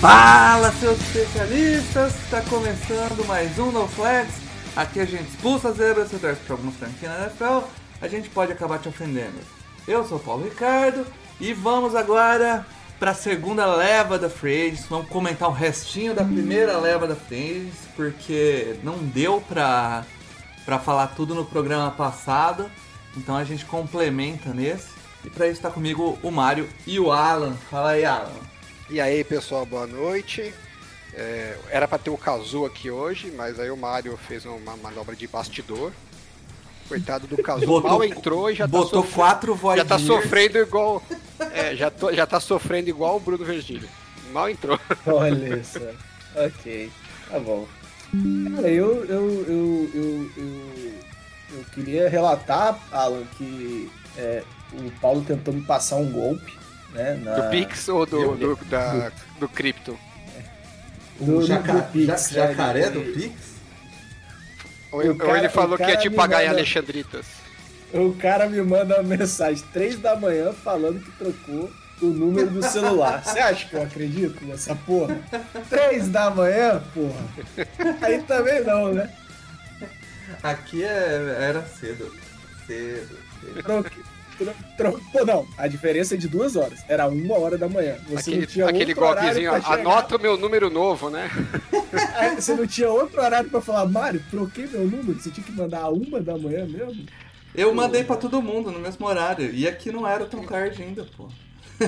Fala, seus especialistas! Está começando mais um No Flags. Aqui a gente expulsa as zebras, você torce para alguma franquia na NFL, a gente pode acabar te ofendendo. Eu sou o Paulo Ricardo e vamos agora para a segunda leva da Free Agents. Vamos comentar o restinho da primeira leva da Free Agents, porque não deu para para falar tudo no programa passado, então a gente complementa nesse. E para isso está comigo o Mário e o Alan. Fala aí, Alan. E aí, pessoal, boa noite. É, era para ter o Kazu aqui hoje, mas aí o Mario fez uma manobra de bastidor. Coitado do Kazu, Botou- mal entrou e já tá, Botou sofrendo, quatro voz já tá sofrendo igual. É, já, tô- já tá sofrendo igual o Bruno Virgílio. Mal entrou. Olha só. ok, tá bom. Cara, eu, eu, eu, eu, eu, eu queria relatar, Alan, que é, o Paulo tentou me passar um golpe, né? Na, Do Pix ou do, do, da, do Crypto? do, O jaca- do Pix, ja- jacaré do Pix? Ou, O ou cara- ele falou que ia te me pagar em manda- Alexandritas? O cara me manda uma mensagem três da manhã falando que trocou o número do celular. Você acha que eu acredito nessa porra? Três da manhã, porra? Aí também não, né? Aqui é- era cedo. Cedo. cedo. Troque. Pô, não, a diferença é de duas horas. Era uma hora da manhã. Você não Aquele, tinha aquele outro horário golpezinho, anota o meu número novo, né? Aí Você não tinha outro horário pra falar, Mário, troquei meu número. Você tinha que mandar a uma da manhã mesmo? Eu mandei pra todo mundo no mesmo horário. E aqui não era tão tarde ainda, pô.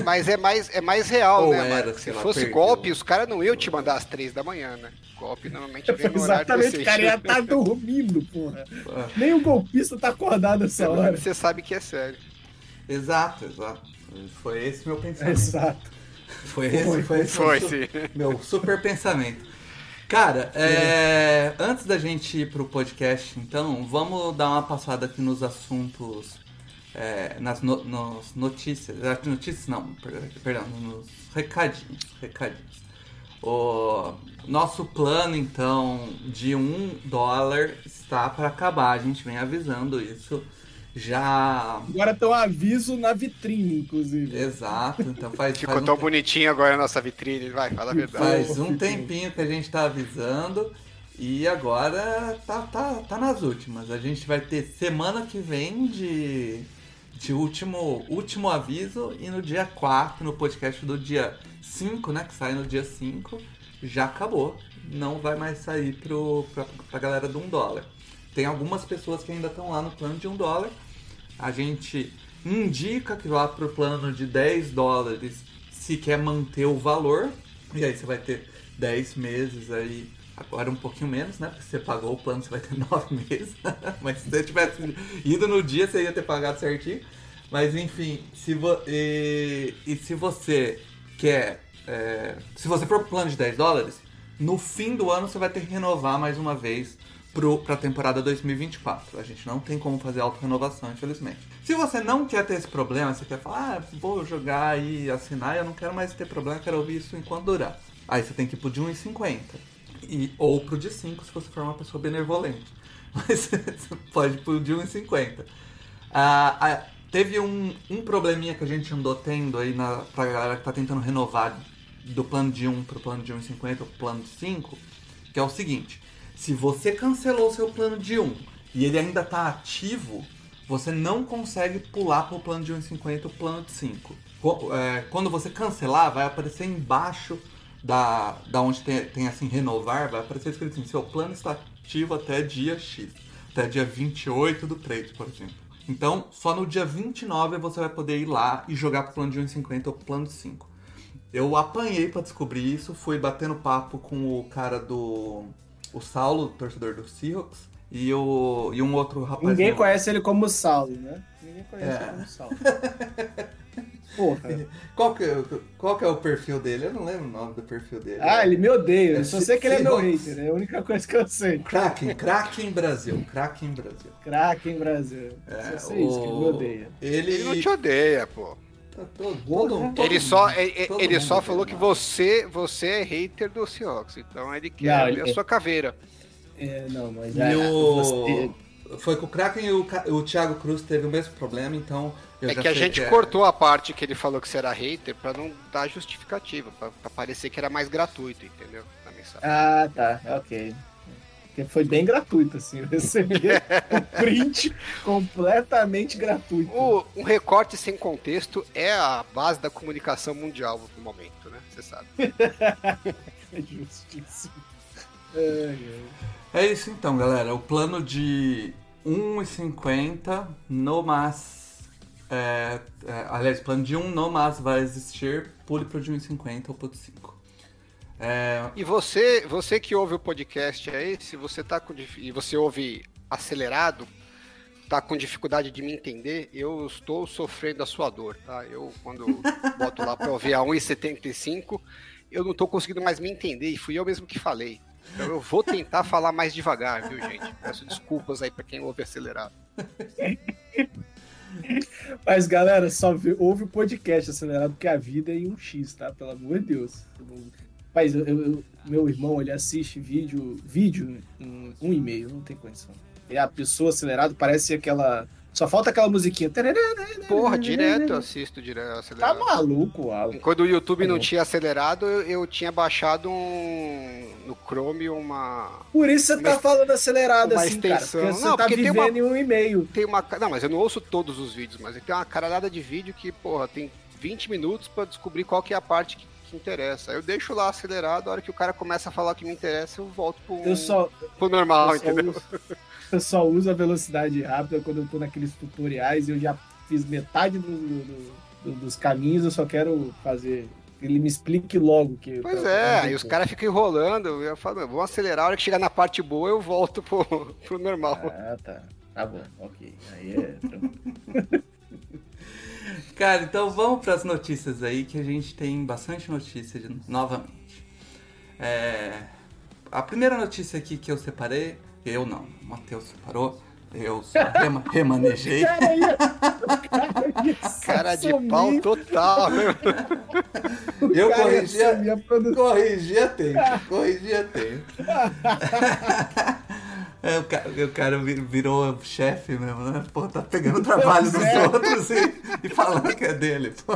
Mas é mais, é mais real, Ou né? era? Se sei lá, fosse perdeu. golpe, os caras não iam te mandar às três da manhã, né? Golpe normalmente vem no horário Exatamente, o cara ia estar dormindo, porra. Ah, Nem o golpista tá acordado essa hora. Você sabe que é sério. Exato, exato. Foi esse meu pensamento. Exato. Foi esse, foi esse Foi, meu, su- sim. meu super pensamento. Cara, é, antes da gente ir pro podcast, então, vamos dar uma passada aqui nos assuntos, é, nas no- nos notícias, ah, notícias não, per- perdão, nos recadinhos, recadinhos. O nosso plano, então, de um dólar está para acabar, a gente vem avisando isso já... Agora tem um aviso na vitrine, inclusive. Exato, então faz, Ficou faz um tão bonitinho agora a nossa vitrine, vai, fala a verdade. Faz um tempinho que a gente tá avisando e agora tá, tá, tá nas últimas. A gente vai ter semana que vem de, de último, último aviso e no dia 4, no podcast do dia 5, né? Que sai no dia 5, já acabou. Não vai mais sair pro, pra, pra galera do 1 dólar. Tem algumas pessoas que ainda estão lá no plano de 1 dólar. A gente indica que vá pro plano de 10 dólares se quer manter o valor. E aí você vai ter 10 meses aí, agora um pouquinho menos, né? Porque você pagou o plano, você vai ter 9 meses. Mas se você tivesse ido no dia, você ia ter pagado certinho. Mas enfim, se vo e, e se você quer. é, se você for pro plano de 10 dólares, no fim do ano você vai ter que renovar mais uma vez pro, pra temporada 2024. A gente não tem como fazer auto-renovação, infelizmente. Se você não quer ter esse problema, você quer falar, ah, vou jogar e assinar, eu não quero mais ter problema, quero ouvir isso enquanto durar. Aí você tem que ir pro de 1,50. E, ou pro de 5 se você for uma pessoa benevolente. Mas você pode ir pro de 1,50. Ah, ah, teve um, um probleminha que a gente andou tendo aí na, pra galera que tá tentando renovar do plano de 1 pro plano de 1,50 ou plano de 5, que é o seguinte, se você cancelou seu plano de 1 e ele ainda tá ativo, você não consegue pular pro plano de 1,50 ou plano de 5. Qu- é, Quando você cancelar, vai aparecer embaixo da, da onde tem, tem assim renovar, vai aparecer escrito assim, seu plano está ativo até dia X, até dia 28 do 3, por exemplo. Então, só no dia 29 você vai poder ir lá e jogar pro plano de 1,50 ou plano de 5. Eu apanhei pra descobrir isso, fui batendo papo com o cara do. O Saulo, torcedor do Seahawks, e, o, e um outro rapaz. Ninguém conhece ele como Saulo, né? Ninguém conhece É. ele como Saulo. Porra. Qual que, é- qual que é o perfil dele? Eu não lembro o nome do perfil dele. Ah, ele me odeia. É Eu só sei que ele é meu hater. É a única coisa que eu sei. Kraken, Kraken Brasil. Kraken Brasil. Kraken Brasil. É, só sei isso, que ele me odeia. Ele, Ele não te odeia, pô. Tá todo, Ele só, ele, todo ele só falou que você, você é hater do Seahawks. Então ele quer Não, ver ele- a sua caveira. É, não, mas E é, o... você- Foi com o Kraken e o, o Thiago Cruz teve o mesmo problema, então eu É já que a gente é- cortou a parte que ele falou que você era hater pra não dar justificativa, pra, pra parecer que era mais gratuito, entendeu? Na mensagem. Ah, tá, ok. Porque foi bem gratuito, assim. Eu recebi um print completamente gratuito. O- um recorte sem contexto é a base da comunicação mundial no momento, né? Você sabe. É justíssimo. Ai, ai. É isso então, galera. O plano de 1,50 no mas. É, é, aliás, plano de 1 no mas vai existir. Pule pro de 1,50 ou pro de 5. É, E você, você que ouve o podcast aí, se você tá com e você ouve acelerado, tá com dificuldade de me entender, eu estou sofrendo a sua dor, tá? Eu quando boto lá para ouvir a 1,75, eu não tô conseguindo mais me entender e fui eu mesmo que falei. Então eu vou tentar falar mais devagar, viu, gente? Peço desculpas aí para quem ouve acelerado. Mas, galera, só ouve o podcast acelerado, porque a vida é em um X, tá? Pelo amor de Deus. Mas eu- eu- meu irmão, ele assiste vídeo, vídeo em um e meio, não tem condição. E a pessoa acelerado parece aquela. Só falta aquela musiquinha. Porra, direto eu assisto direto Tá acelerado. maluco, Alan. Quando o YouTube não Tá bom. tinha acelerado, eu, eu tinha baixado um no Chrome uma Por isso você tá Uma- falando acelerado assim, cara. extensão. Porque você Não, tá porque tem vivendo uma- em um e meio. tem uma. Não, mas eu não ouço todos os vídeos, mas tem uma caralhada de vídeo que, porra, tem 20 minutos pra descobrir qual que é a parte que, que interessa. Eu deixo lá acelerado, a hora que o cara começa a falar o que me interessa, eu volto pro, Eu só, pro normal, eu só entendeu? uso- eu só uso a velocidade rápida quando eu tô naqueles tutoriais e eu já fiz metade do- do- do- dos caminhos, eu só quero fazer. Ele me explique logo que. Pois pra- é, pra- aí os caras ficam enrolando, eu falo, "Meu, vamos acelerar, a hora que chegar na parte boa, eu volto pro, pro normal. Ah, tá. Tá bom, ok. Aí é. Cara, então vamos para as notícias aí, que a gente tem bastante notícia de- novamente. É, a primeira notícia aqui que eu separei, eu não, o Matheus separou, eu só rema- remanejei. Cara, de pau total, né? o Eu cara ia corrigi a- sumir a produção. Corrigir a tempo, corrigir a tempo. É, o, cara, o cara vi- virou chefe mesmo, né? Pô, tá pegando o trabalho dos É. outros e, e falando que é dele, pô.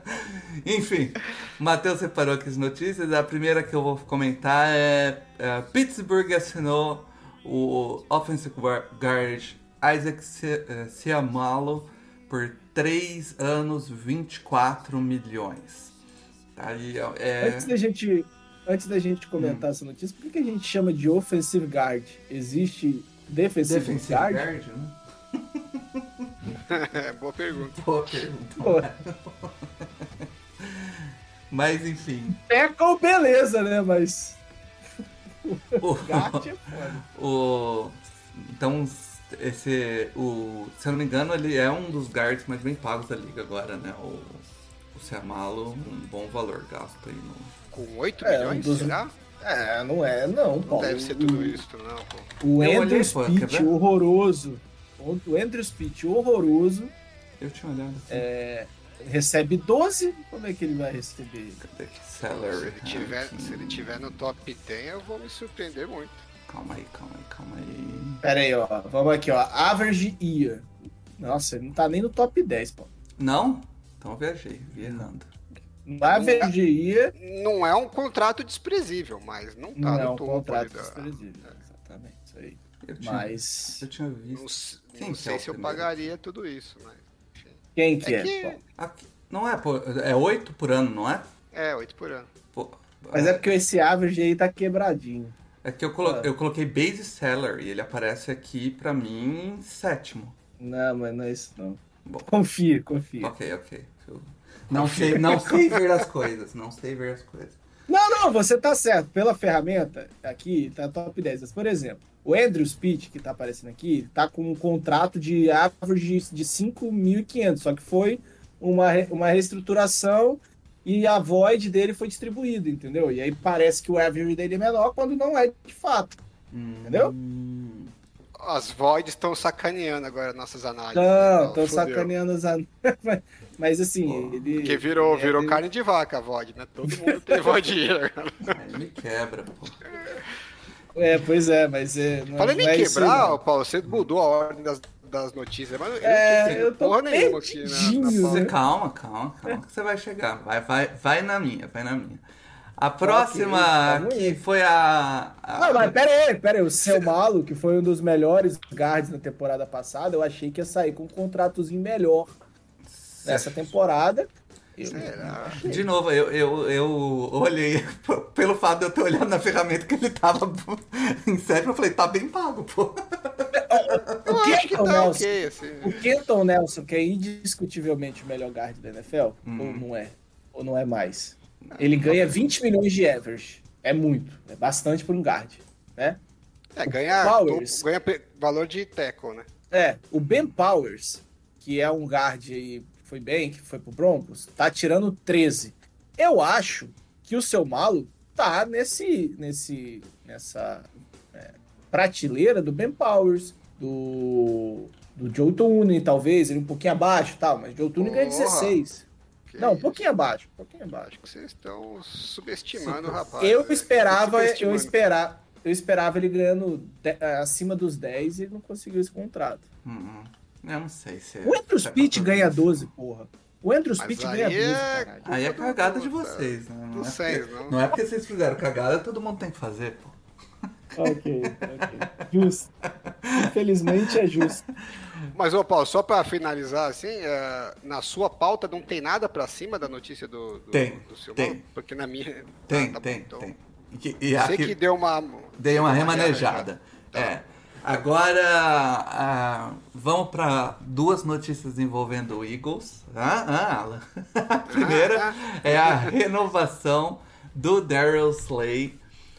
Enfim, o Matheus separou aqui as notícias. A primeira que eu vou comentar é, é Pittsburgh assinou o offensive guard Isaac Siamalo por 3 anos, 24 milhões. Tá aí, é... Antes da gente, antes da gente comentar essa notícia, por que que a gente chama de offensive guard? Existe defensive, Defensive guard? guard, né? É, boa pergunta. Boa pergunta. Pô, Mas enfim, tackle, beleza, né? Mas o, guard é foda. o- então esse o se eu não me engano ele é um dos guards mais bem pagos da liga agora, né? O, o Siamalo, um bom valor gasto aí no Com 8 É, milhões, um dos- será? É, não é, não, Não Paulo. deve ser tudo isso, não, pô. O Eu Andrew Speech horroroso. O Andrew Speech horroroso eu tinha olhado assim. É. recebe 12. Como é que ele vai receber? Cadê que Se salary? ele, tiver, se ele tiver no top 10, eu vou me surpreender muito. Calma aí, calma aí, calma aí. Pera aí, ó. Vamos aqui, ó. Average year. Nossa, ele não tá nem no top 10, pô. Não? Então eu viajei, vi errando. No Average year Não é um contrato desprezível, mas não tá não é no um topo contrato da- desprezível. Exatamente, isso aí. Eu tinha, Mas. eu tinha Não, visto. não que é sei o se eu pagaria tudo isso, mas. enfim. Quem que É é? que- não é, pô, é 8 por ano, não é? É, 8 por ano. Pô, Mas é porque esse average aí tá quebradinho. É que eu, colo Ah. eu coloquei base salary, ele aparece aqui pra mim em sétimo. Não, mas não é isso não. Bom. Confia, confia. Ok, ok. Eu não sei, não sei ver as coisas, não sei ver as coisas. Não, não, você tá certo. Pela ferramenta, aqui tá top 10. Mas, por exemplo, o Andrew Speed, que tá aparecendo aqui, tá com um contrato de average de 5.500, só que foi uma, uma reestruturação e a void dele foi distribuída, entendeu? E aí parece que o average dele é menor quando não é de fato. Entendeu? As voids estão sacaneando agora nossas análises. Não, né? estão sacaneando as an- Mas assim, ele. Porque virou, é, virou ele- carne de vaca a VOD, né? Todo mundo tem VOD agora. aí me quebra, pô. É, pois é, mas é. Não, Falando é isso, quebrar, não. ô, Paulo, você mudou a ordem das, das notícias, mas É, eu tô porra nenhuma aqui. Você calma, calma, calma, que você vai chegar. Vai, vai, vai na minha, vai na minha. A próxima, calma que aí. foi a. a- Não, mas pera aí, pera aí. O seu Malo, que foi um dos melhores guards na temporada passada, eu achei que ia sair com um contratozinho melhor nessa temporada. Eu-? De novo, eu, eu, eu olhei pelo fato de eu ter olhado na ferramenta que ele tava em sétimo, eu falei, tá bem pago, pô. O que Kenton tá Nelson, ok, assim. o Kenton Nelson, que é indiscutivelmente o melhor guard da NFL, Uhum. ou não é? Ou não é mais? Ele ganha 20 milhões de average. É muito, é bastante por um guard, né? É, ganha, Powers. ganha valor de tackle, né? É, o Ben Powers, que é um guard aí, foi bem, que foi pro Broncos, tá tirando 13. Eu acho que o seu malo tá nesse, nesse, nessa é, prateleira do Ben Powers, do, do Joe Tooney, talvez, ele um pouquinho abaixo e tal, mas Joe Tooney ganha Porra. 16. Que Não, um isso. pouquinho abaixo, um pouquinho abaixo. Acho que vocês estão subestimando o rapaz. Eu né? esperava, eu esperava, eu esperava ele ganhando de- acima dos 10 e ele não conseguiu esse contrato. Hum, eu não sei se. O Andrew se é Pitt ganha 12, porra. O Andrew Pitt ganha 12, é-. Aí é cagada de Puta, vocês, né? Não Não é, sei, porque, não. não é porque vocês fizeram cagada, todo mundo tem que fazer, pô. Ok, ok. Justo. Infelizmente é justo. Mas, ô Paulo, só pra finalizar, assim, é, na sua pauta não tem nada pra cima da notícia do, do, Tem, do seu tem. mal? Porque na minha. Tem, Ah, tá bom, tem, então. tem. E, que- e aqui que deu uma. dei uma uma remanejada. Tá. É. Agora, ah, vamos para duas notícias envolvendo o Eagles. Ah, ah, Alan. A primeira Ah, é a renovação do Daryl Slay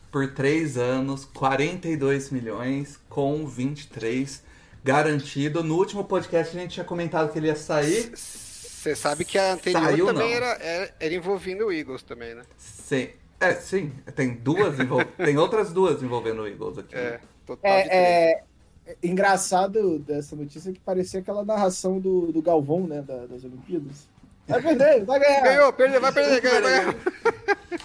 por três anos, 42 milhões, com 23 garantido. No último podcast a gente tinha comentado que ele ia sair. Você sabe que a anterior Saiu, também era, era, era envolvendo o Eagles também, né? Sim. É, sim. Tem duas envol... tem outras duas envolvendo o Eagles aqui. É, total. É, é- é engraçado dessa notícia que parecia aquela narração do, do Galvão, né, da- das Olimpíadas. Vai perder, vai ganhar. Ganhou, perdeu, vai perder, ganhou, vai ganhar.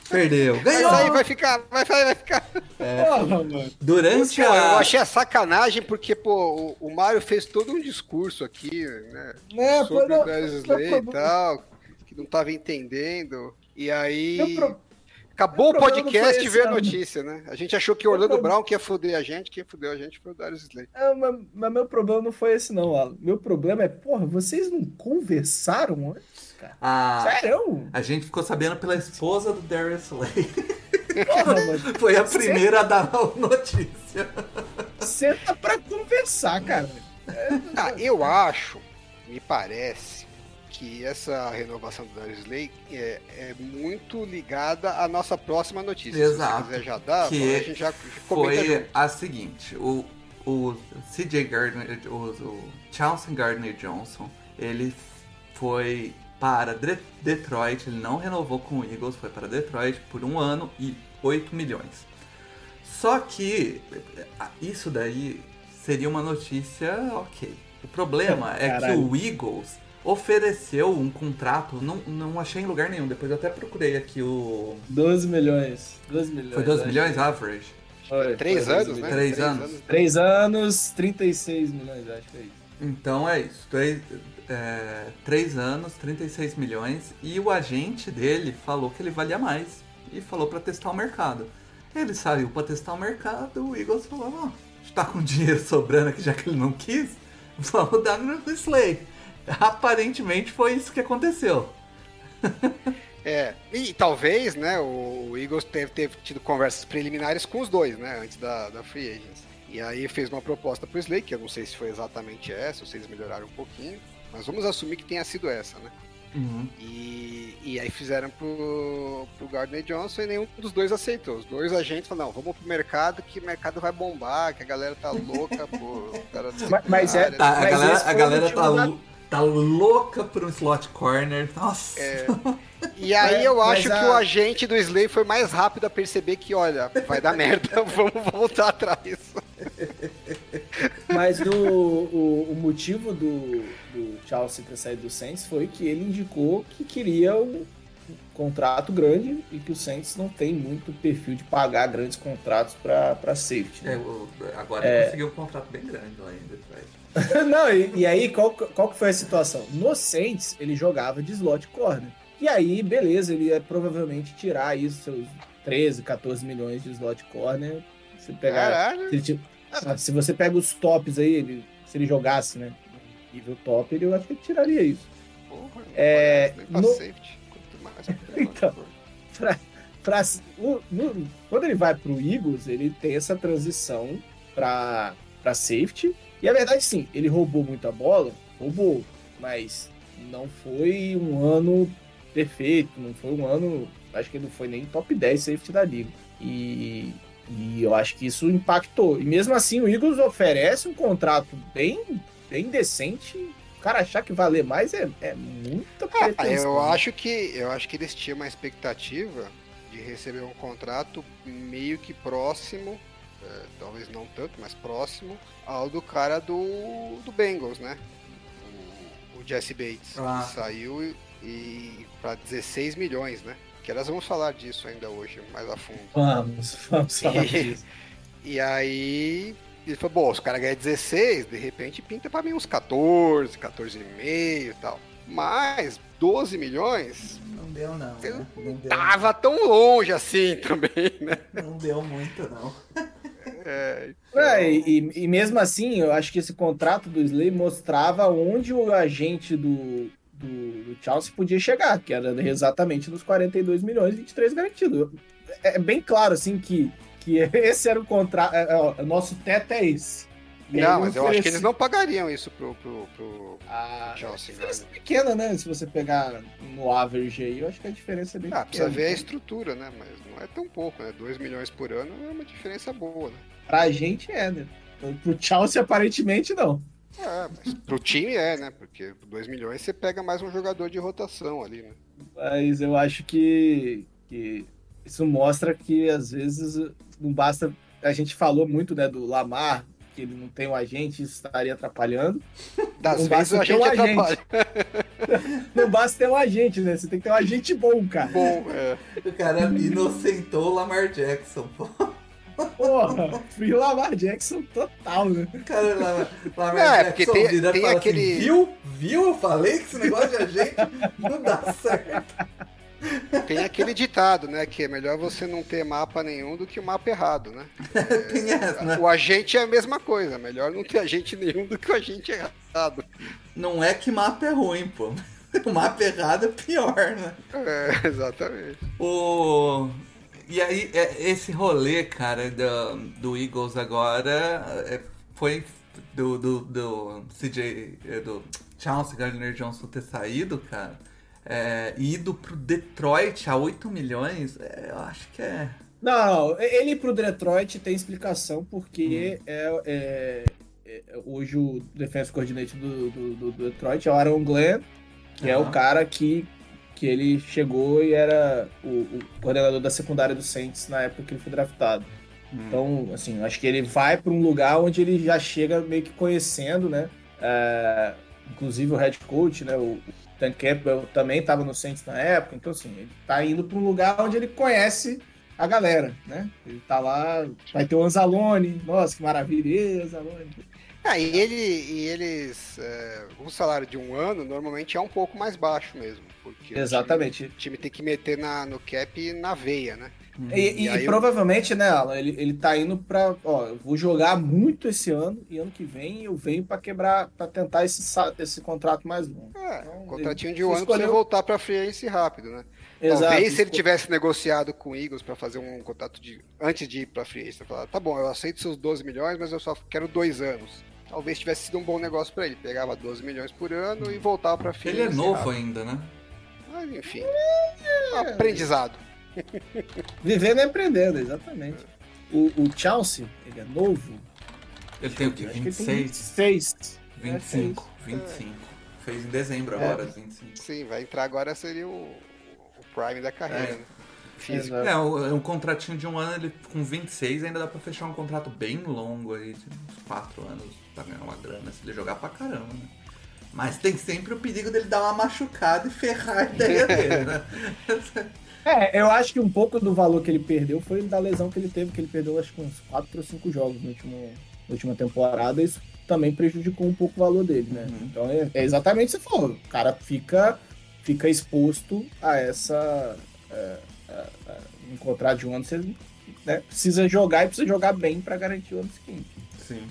Perdeu. Vai Ganhou! sair, vai ficar, vai sair, vai ficar. Porra, mano. Durante Pô, eu a. achei a sacanagem porque, pô, o, o Mário fez todo um discurso aqui, né? Né, pô, sobre não, o Darius meu Slay e tal, que não tava entendendo. E aí. Meu pro- Acabou o não podcast e veio a notícia, né? A gente achou que o Orlando problema- Brown que ia foder a gente, quem fudeu a gente foi o Darius Slay. É, mas, mas meu problema não foi esse, não, Alan. Meu problema é, porra, vocês não conversaram antes, cara? a... Sério? a gente ficou sabendo pela esposa do Darius Slay. Porra. Foi a primeira a dar a notícia. Senta pra conversar, cara. Ah, eu acho, me parece, que essa renovação do Darius Slay é, é muito ligada à nossa próxima notícia. Exato. Se você quiser já dar, Que a gente já comenta Foi junto. a seguinte: o, o CJ Gardner, o, o Chauncey Gardner Johnson, ele foi para De- Detroit, ele não renovou com o Eagles, foi para Detroit por um ano e 8 milhões. Só que isso daí seria uma notícia ok. O problema é que Caralho. o Eagles ofereceu um contrato, não, não achei em lugar nenhum, depois eu até procurei aqui o. 12 milhões. 12 milhões. Foi 12 acho milhões que- average? Foi, Três foi 12 anos, né? milhões. Três anos. Três anos, 36 milhões, acho que é isso. Então é isso. Três, é, três anos, 36 milhões. E o agente dele falou que ele valia mais. E falou pra testar o mercado. Ele saiu pra testar o mercado. O Eagles falou: Ó, a gente tá com dinheiro sobrando aqui já que ele não quis. Vamos dar no Slay. Aparentemente foi isso que aconteceu. É, e talvez, né, o Eagles teve, teve tido conversas preliminares com os dois, né, antes da, da Free Agents. E aí fez uma proposta pro Slay, que eu não sei se foi exatamente essa, ou se eles melhoraram um pouquinho, mas vamos assumir que tenha sido essa, né. Uhum. E, e aí fizeram pro, pro Gardner Johnson e nenhum dos dois aceitou. Os dois agentes falaram, não, vamos pro mercado, que o mercado vai bombar, que a galera tá louca, pô. Cara Mas- mas é- Tá, a galera, a galera tá, da- lou- tá louca por um slot corner. Nossa. É. E aí eu acho a- que o agente do Slay foi mais rápido a perceber que, olha, vai dar merda, vamos voltar atrás. Mas o, o, o motivo do, do Chelsea ter saído do Saints foi que ele indicou que queria um, um contrato grande e que o Saints não tem muito perfil de pagar grandes contratos para safety. É, né? o- agora ele conseguiu um contrato bem grande lá em Detroit. não, e, e aí qual, qual que foi a situação? No Saints ele jogava de slot corner. E aí, beleza, ele ia provavelmente tirar aí seus 13, 14 milhões de slot corner. Se pegar. Se, ele Ah, se você pega os tops aí, ele- se ele jogasse, né? Nível top, ele, eu acho que ele tiraria isso. Porra, É, no- safety. Mais Então. Pra, pra- no- quando ele vai pro Eagles, ele tem essa transição pra, pra safety. E a verdade, sim, ele roubou muita bola, roubou, mas não foi um ano perfeito, não foi um ano. Acho que não foi nem top 10 safety da liga. E, e eu acho que isso impactou. E mesmo assim, o Eagles oferece um contrato bem, bem decente. O cara achar que valer mais é, é muita Ah, pretensão. eu acho que eu acho que eles tinham uma expectativa de receber um contrato meio que próximo, é, talvez não tanto, mas próximo ao do cara do, do Bengals, né? O, o Jesse Bates Ah. que saiu e, e para 16 milhões, né? Que nós vamos falar disso ainda hoje mais a fundo. Vamos, vamos falar E- disso. E aí ele falou, bom, os caras ganham 16, de repente pinta pra mim uns 14, 14,5 e tal. Mas 12 milhões Não deu, não. Né? Não deu, tava tão longe assim também, né? não deu muito, não. É, É, e, e mesmo assim, eu acho que esse contrato do Slay mostrava onde o agente do, do, do Chelsea podia chegar, que era exatamente nos 42 milhões e 23 garantido. É bem claro, assim, que, que esse era o contrato. é, o nosso teto é esse. Aí não, mas eu acho que eles não pagariam isso pro, pro, pro Ah, Chelsea. diferença né? pequena, né? Se você pegar no average aí, eu acho que a diferença é bem Ah, precisa pequena. ver a estrutura, né? Mas não é tão pouco, né? 2 milhões por ano é uma diferença boa, né? Pra gente é, né? Pro Chelsea, aparentemente, não. É, mas pro time é, né? Porque por 2 milhões você pega mais um jogador de rotação ali, né? Mas eu acho que, que isso mostra que às vezes não basta. A gente falou muito né, do Lamar, que ele não tem um agente, isso estaria atrapalhando. Das Não vezes basta ter um agente. Não basta ter um agente, né? Você tem que ter um agente bom, cara. Bom, é. O cara inocentou o Lamar Jackson, pô. Porra, fui o Lamar Jackson total, né? O cara, Lamar, Lamar Não, é, Jackson porque tem- vira tem fala aquele- assim, viu? Viu? Eu falei que esse negócio de agente não dá certo. Tem aquele ditado, né? Que é melhor você não ter mapa nenhum do que o mapa errado, né? Essa, né? O agente é a mesma coisa. Melhor não ter agente nenhum do que o agente errado. Não é que mapa é ruim, pô. O mapa errado é pior, né? É, exatamente. O... E aí, é- esse rolê, cara, do, do Eagles agora é, foi do, do, do CJ, é, do Charles Gardner Johnson ter saído, cara, é, e ido pro Detroit a 8 milhões, é, eu acho que é. Não, ele ir pro Detroit tem explicação, porque é, é- é- hoje o defense coordinator do, do, do- do Detroit é o Aaron Glenn, que é Aham. o cara que, que ele chegou e era o, o coordenador da secundária do Saints na época que ele foi draftado. Então, assim, acho que ele vai para um lugar onde ele já chega meio que conhecendo, né? É, inclusive o head coach, né? O Dan Campbell também estava no Saints na época. Então, assim, ele tá indo para um lugar onde ele conhece a galera, né? Ele tá lá, vai ter o Anzalone. Nossa, que maravilha, Anzalone. Ah, e, ele, e eles. é, o salário de um ano normalmente é um pouco mais baixo mesmo. Porque o Exatamente. time, o time tem que meter na, no cap na veia, né? E, e- E e eu- provavelmente, né, Alan, ele, ele tá indo pra. Ó, eu vou jogar muito esse ano e ano que vem eu venho pra quebrar, pra tentar esse, esse contrato mais longo. É, Então, um contratinho de um ano pra você escolheu- voltar pra free agency rápido, né? Exato. Talvez se ele tivesse negociado com o Eagles pra fazer um contrato de. Antes de ir pra free agency, falar, tá bom, eu aceito seus 12 milhões, mas eu só quero dois anos. Talvez tivesse sido um bom negócio pra ele. Pegava 12 milhões por ano e voltava pra free Ele é novo rápido. ainda, né? Mas enfim. Aprendizado. Vivendo e aprendendo, exatamente. O, o Chelsea, ele é novo. Ele tem o quê? Eu acho que ele tem 26? 26. 25, 25. Fez em dezembro É. agora, 25. Sim, vai entrar agora seria o, o Prime da carreira. É. né? Físico. É, um, é um contratinho de um ano, ele com 26 ainda dá pra fechar um contrato bem longo aí, de uns 4 anos, pra ganhar uma grana, se ele jogar pra caramba, né? Mas tem sempre o perigo dele dar uma machucada e ferrar a ideia dele, né? É, eu acho que um pouco do valor que ele perdeu foi da lesão que ele teve, que ele perdeu acho que uns 4 ou 5 jogos no último, na última temporada. Isso também prejudicou um pouco o valor dele, né? Uhum. Então é, é exatamente o que você falou. O cara fica, fica exposto a essa. É, é, é, um contrato de um ano, você né, precisa jogar e precisa jogar bem pra garantir o ano seguinte. Sim.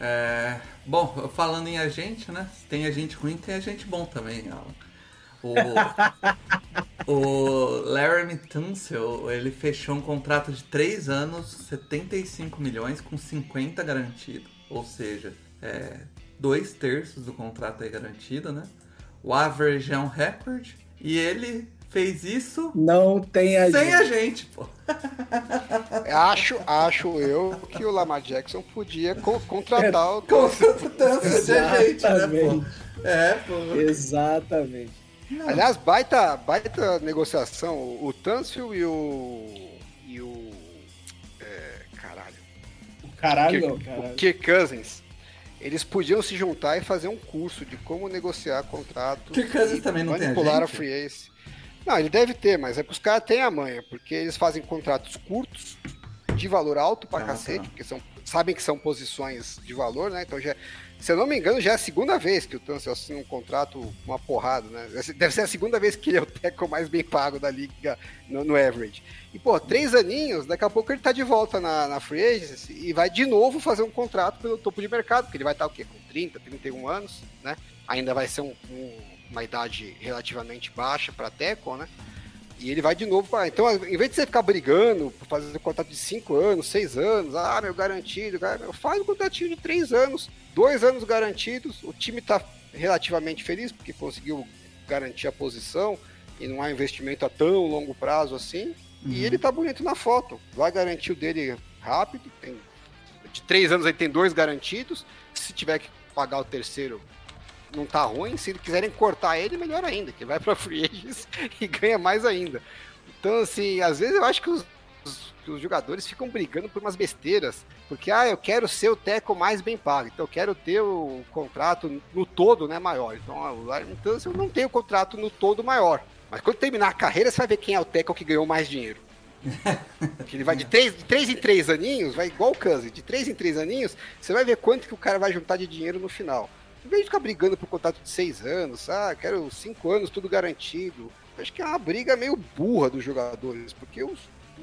É, bom, falando em agente, né? Tem agente ruim, tem agente bom também, Alan. O, o Laramie Tunsil, ele fechou um contrato de 3 anos, 75 milhões, com 50 garantido. Ou seja, é, dois terços do contrato é garantido, né? O average é um recorde. E ele fez isso Não tem a sem a gente, pô. Acho, acho eu que o Lamar Jackson podia co- contratar o Com tanto de agente, né, Exatamente. pô? É, pô. Exatamente. Aliás, baita, baita negociação. O Tâncio e o. E o. é, caralho. Caralho, Kirk- não, o caralho. Kirk Cousins. Eles podiam se juntar e fazer um curso de como negociar contrato. Kirk Cousins também não tem manipular a free agency. Não, ele deve ter, mas é que os caras têm a manha, porque eles fazem contratos curtos, de valor alto pra cacete, tá. porque são, sabem que são posições de valor, né? Então já, se eu não me engano, já é a segunda vez que o Tunsil assina um contrato uma porrada, né? Deve ser a segunda vez que ele é o teco mais bem pago da liga no, no average. E, pô, três aninhos, daqui a pouco ele tá de volta na, na free agency e vai de novo fazer um contrato pelo topo de mercado, porque ele vai estar o quê? Com 30, 31 anos, né? Ainda vai ser um- um- uma idade relativamente baixa para teco, né? E ele vai de novo para. Então, em vez de você ficar brigando por fazer um contrato de 5 anos, 6 anos, ah, meu garantido, meu, faz um contratinho de 3 anos, 2 anos garantidos. O time tá relativamente feliz porque conseguiu garantir a posição e não há investimento a tão longo prazo assim. E ele tá bonito na foto. Vai garantir o dele rápido. Tem, de 3 anos ele tem dois garantidos. Se tiver que pagar o terceiro, não tá ruim. Se quiserem cortar ele, melhor ainda, que vai pra free agents e ganha mais ainda. Então, assim, às vezes eu acho que os, que os jogadores ficam brigando por umas besteiras. Porque, ah, eu quero ser o teco mais bem pago. Então, eu quero ter o contrato no todo, né, maior. Então, ah, o Larry Tunsil não tem o contrato no todo maior. Mas quando terminar a carreira, você vai ver quem é o teco que ganhou mais dinheiro. Ele vai de três, de três em três aninhos, vai igual o Kansas, de três em três aninhos, você vai ver quanto que o cara vai juntar de dinheiro no final. Em vez de ficar brigando por contrato de seis anos, ah, quero cinco anos, tudo garantido. Acho que é uma briga meio burra dos jogadores, porque os,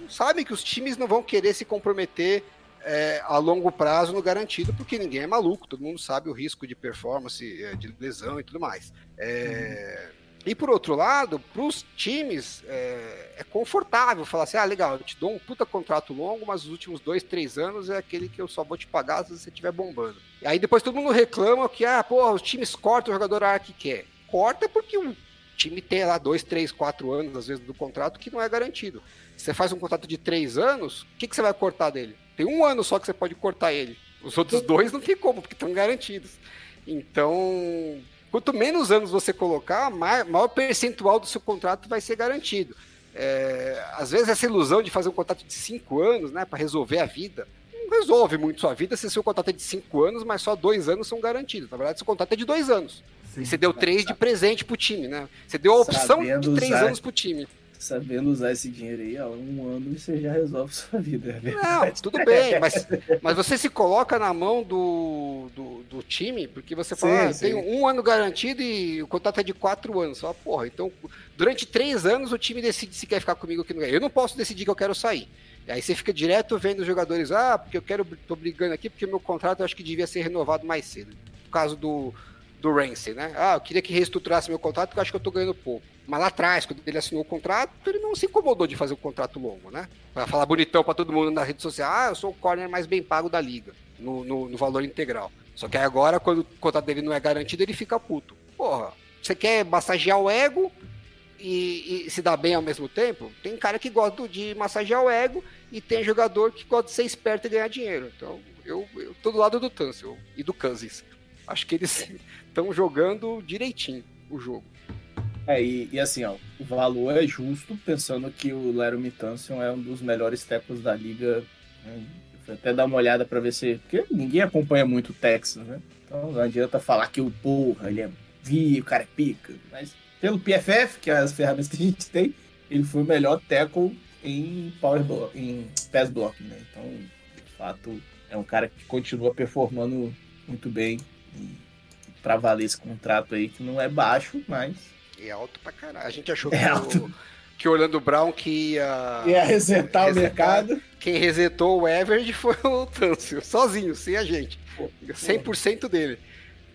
sabem que os times não vão querer se comprometer é, a longo prazo no garantido, porque ninguém é maluco, todo mundo sabe o risco de performance, é, de lesão e tudo mais. É, E por outro lado, para os times é, é confortável falar assim: ah, legal, eu te dou um puta contrato longo, mas os últimos dois, três anos é aquele que eu só vou te pagar se você estiver bombando. E aí depois todo mundo reclama que, ah, porra, os times cortam o jogador a hora que quer. Corta porque o time tem lá dois, três, quatro anos, às vezes, do contrato que não é garantido. Você faz um contrato de três anos, o que, que você vai cortar dele? Tem um ano só que você pode cortar ele. Os outros dois não tem como, porque estão garantidos. Então, quanto menos anos você colocar, mai- maior percentual do seu contrato vai ser garantido. É, às vezes essa ilusão de fazer um contrato de cinco anos, né, para resolver a vida, não resolve muito sua vida se seu contrato é de cinco anos, mas só dois anos são garantidos. Na verdade, seu contrato é de dois anos. Sim. E você deu três de presente pro time, né? Você deu a opção de três usar. anos pro time. Sabendo usar esse dinheiro aí, ó, um ano você já resolve sua vida. É Não, tudo bem, mas, mas você se coloca na mão do, do, do time, porque você fala, Sim, ah, tenho um ano garantido e o contrato é de quatro anos. Fala, porra, então durante três anos o time decide se quer ficar comigo ou que não quer. Eu não posso decidir que eu quero sair. E aí você fica direto vendo os jogadores, ah, porque eu quero, tô brigando aqui porque meu contrato eu acho que devia ser renovado mais cedo. No caso do, do Ramsey, né? Ah, eu queria que reestruturasse meu contrato porque eu acho que eu tô ganhando pouco. Mas lá atrás, quando ele assinou o contrato, ele não se incomodou de fazer um contrato longo, né? Pra falar bonitão pra todo mundo na rede social, ah, eu sou o corner mais bem pago da liga, no, no, no valor integral. Só que agora, quando o contrato dele não é garantido, ele fica puto. Porra, você quer massagear o ego e, e se dar bem ao mesmo tempo? Tem cara que gosta de massagear o ego e tem jogador que gosta de ser esperto e ganhar dinheiro. Então, eu, eu tô do lado do Tunsil e do Cousins. Acho que eles estão jogando direitinho o jogo. É, e, e, assim, ó, o valor é justo, pensando que o Laramie Tunsil é um dos melhores tackles da liga. Né? Até dar uma olhada para ver se. Porque ninguém acompanha muito o Texas, né? Então não adianta falar que o porra, ele é vi, o cara é pica. Mas pelo PFF, que é as ferramentas que a gente tem, ele foi o melhor tackle em power block, em pass blocking, né? Então, de fato, é um cara que continua performando muito bem para valer esse contrato aí, que não é baixo, mas é alto pra caralho. A gente achou é que, alto. o, que Orlando Brown que ia. Ia resetar, resetar o mercado. Quem resetou o Everett foi o Tâncio, sozinho, sem a gente. 100% dele.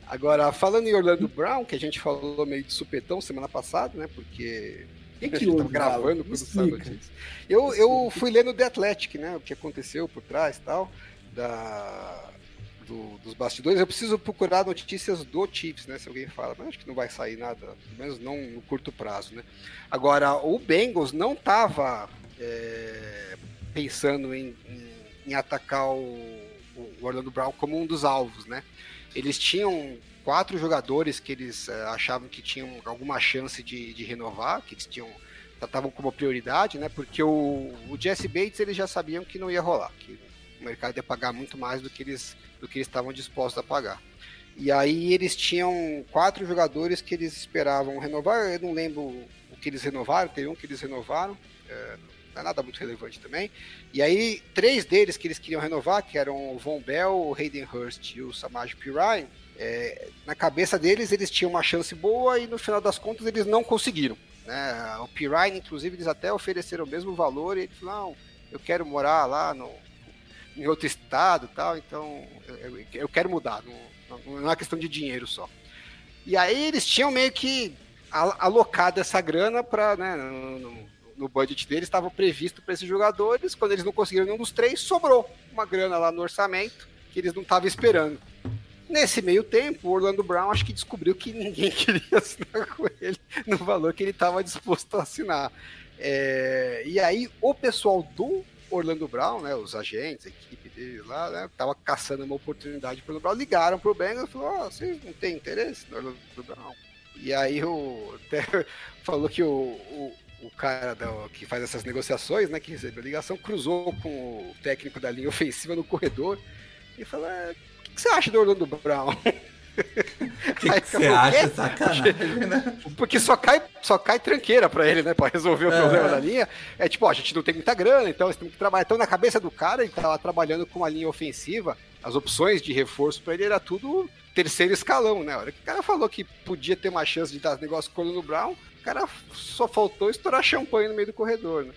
Agora, falando em Orlando Brown, que a gente falou meio de supetão semana passada, né? Porque que que houve, gravando quando saiu notícia. Eu, eu fui lendo The Athletic, né? O que aconteceu por trás e tal. Da, do, dos bastidores. Eu preciso procurar notícias do Chiefs, né? Se alguém fala, mas acho que não vai sair nada, pelo menos não no curto prazo, né? Agora, o Bengals não estava é, pensando em, em, em atacar o, o, Orlando Brown como um dos alvos, né? Eles tinham quatro jogadores que eles é, achavam que tinham alguma chance de, de renovar, que eles tinham tratavam como prioridade, né? Porque o, o Jesse Bates eles já sabiam que não ia rolar, que o mercado ia pagar muito mais do que eles do que eles estavam dispostos a pagar. E aí eles tinham quatro jogadores que eles esperavam renovar. Eu não lembro o que eles renovaram, teve um que eles renovaram, é, não é nada muito relevante também. E aí, três deles que eles queriam renovar, que eram o Von Bell, o Hayden Hurst e o Samaj Pirai, é, na cabeça deles eles tinham uma chance boa e no final das contas eles não conseguiram. Né? O Pirai, inclusive, eles até ofereceram o mesmo valor e ele falou: não, eu quero morar lá no, em outro estado tal, então eu, eu quero mudar, não, não é questão de dinheiro só. E aí eles tinham meio que alocado essa grana para, né, no, no, budget deles, estava previsto para esses jogadores, quando eles não conseguiram nenhum dos três, sobrou uma grana lá no orçamento que eles não estavam esperando. Nesse meio tempo, o Orlando Brown acho que descobriu que ninguém queria assinar com ele no valor que ele estava disposto a assinar. É, e aí, o pessoal do Orlando Brown, né, os agentes, a equipe dele lá, né, tava caçando uma oportunidade para o Brown, ligaram pro Bengals e falou, oh, vocês não têm interesse no Orlando Brown? E aí o até falou que o, o, o cara da, que faz essas negociações, né, que recebeu a ligação, cruzou com o técnico da linha ofensiva no corredor e falou, é, o que, que você acha do Orlando Brown? Que, você acha? Sacanagem, né? Porque só cai, só cai tranqueira pra ele, né? Pra resolver o problema da linha. É tipo, ó, a gente não tem muita grana, então você tem que trabalhar. Então, na cabeça do cara, ele tava trabalhando com uma linha ofensiva, as opções de reforço pra ele era tudo terceiro escalão, né? A hora que o cara falou que podia ter uma chance de dar negócio com o Brown, o cara só faltou estourar champanhe no meio do corredor, né?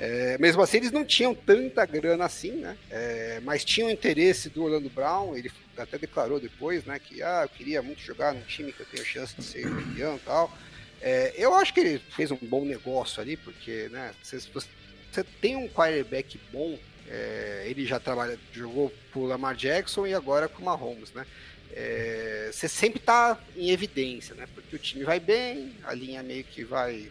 É, mesmo assim, eles não tinham tanta grana assim, né? É, mas tinham interesse do Orlando Brown. Ele até declarou depois, né? Que ah, eu queria muito jogar num time que eu tenho chance de ser campeão e tal. É, eu acho que ele fez um bom negócio ali, porque, né? Se você tem um quarterback bom, é, ele já trabalha, jogou por Lamar Jackson e agora com o Mahomes, né? É, você sempre está em evidência, né? Porque o time vai bem, a linha meio que vai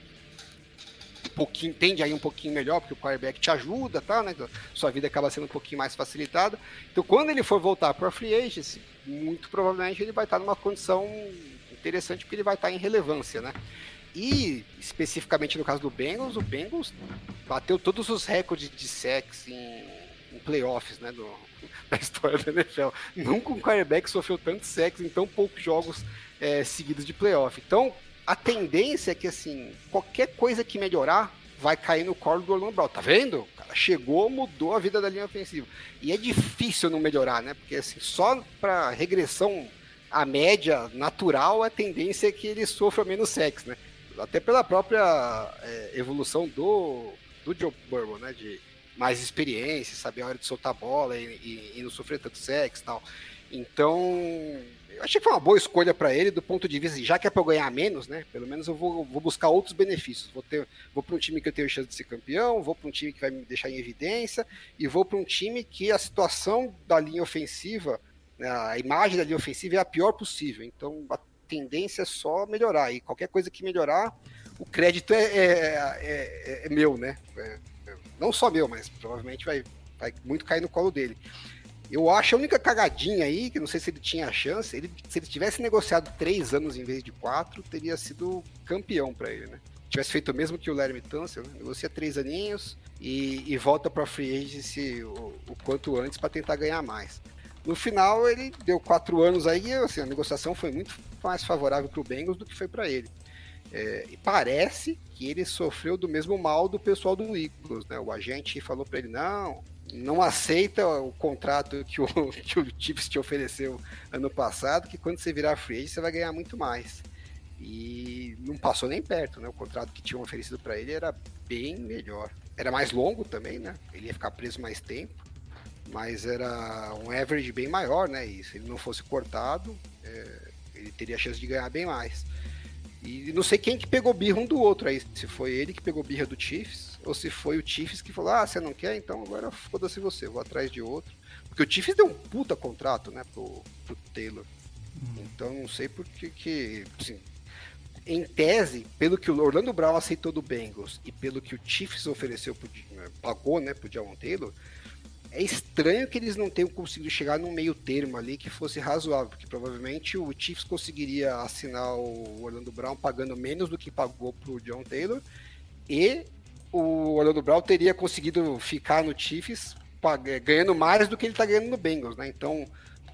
pouquinho, tende aí um pouquinho melhor, porque o quarterback te ajuda, tá, né? Sua vida acaba sendo um pouquinho mais facilitada. Então, quando ele for voltar para a free agency, muito provavelmente ele vai estar numa condição interessante, porque ele vai estar em relevância, né? E, especificamente no caso do Bengals, o Bengals bateu todos os recordes de sacks em, em playoffs, né? Do, da história da NFL. Nunca um quarterback sofreu tantos sacks em tão poucos jogos é, seguidos de playoff. Então, a tendência é que, assim, qualquer coisa que melhorar vai cair no colo do Orlando Brown. Tá vendo? O cara chegou, mudou a vida da linha ofensiva. E é difícil não melhorar, né? Porque, assim, só para regressão à média natural, a tendência é que ele sofra menos sexo, né? Até pela própria é, evolução do, do Joe Burrow, né? De mais experiência, saber a hora de soltar a bola e, e, e não sofrer tanto sexo e tal. Então, achei que foi uma boa escolha para ele do ponto de vista, já que é para eu ganhar menos, né? Pelo menos eu vou, vou buscar outros benefícios. Vou ter, vou para um time que eu tenho chance de ser campeão, vou para um time que vai me deixar em evidência e vou para um time que a situação da linha ofensiva, né, a imagem da linha ofensiva é a pior possível. Então, a tendência é só melhorar e qualquer coisa que melhorar, o crédito é, é, é, é meu, né? É, não só meu, mas provavelmente vai, vai muito cair no colo dele. Eu acho a única cagadinha aí, que não sei se ele tinha a chance, ele, se ele tivesse negociado três anos em vez de quatro, teria sido campeão para ele, né? Tivesse feito o mesmo que o Larry Tunsil, né? negocia três aninhos e, e volta para free agency o, o quanto antes para tentar ganhar mais. No final, ele deu quatro anos aí, assim, a negociação foi muito mais favorável para o Bengals do que foi para ele. É, e parece que ele sofreu do mesmo mal do pessoal do Eagles, né? O agente falou para ele, não, não aceita o contrato que o, que o Chiefs te ofereceu ano passado, que quando você virar free agent, você vai ganhar muito mais. E não passou nem perto, né? O contrato que tinham oferecido para ele era bem melhor. Era mais longo também, né? Ele ia ficar preso mais tempo, mas era um average bem maior, né? E se ele não fosse cortado, é, ele teria a chance de ganhar bem mais. E não sei quem que pegou birra um do outro aí, se foi ele que pegou birra do Chiefs, ou se foi o Chiefs que falou, ah, você não quer, então agora foda-se você, vou atrás de outro. Porque o Chiefs deu um puta contrato, né, pro, pro Taylor. Uhum. Então não sei por que, que assim, em tese, pelo que o Orlando Brown aceitou do Bengals e pelo que o Chiefs ofereceu, pro, né, pagou, né, pro Javon Taylor, é estranho que eles não tenham conseguido chegar num meio termo ali que fosse razoável, porque provavelmente o Chiefs conseguiria assinar o Orlando Brown pagando menos do que pagou pro John Taylor e o Orlando Brown teria conseguido ficar no Chiefs ganhando mais do que ele está ganhando no Bengals, né? Então,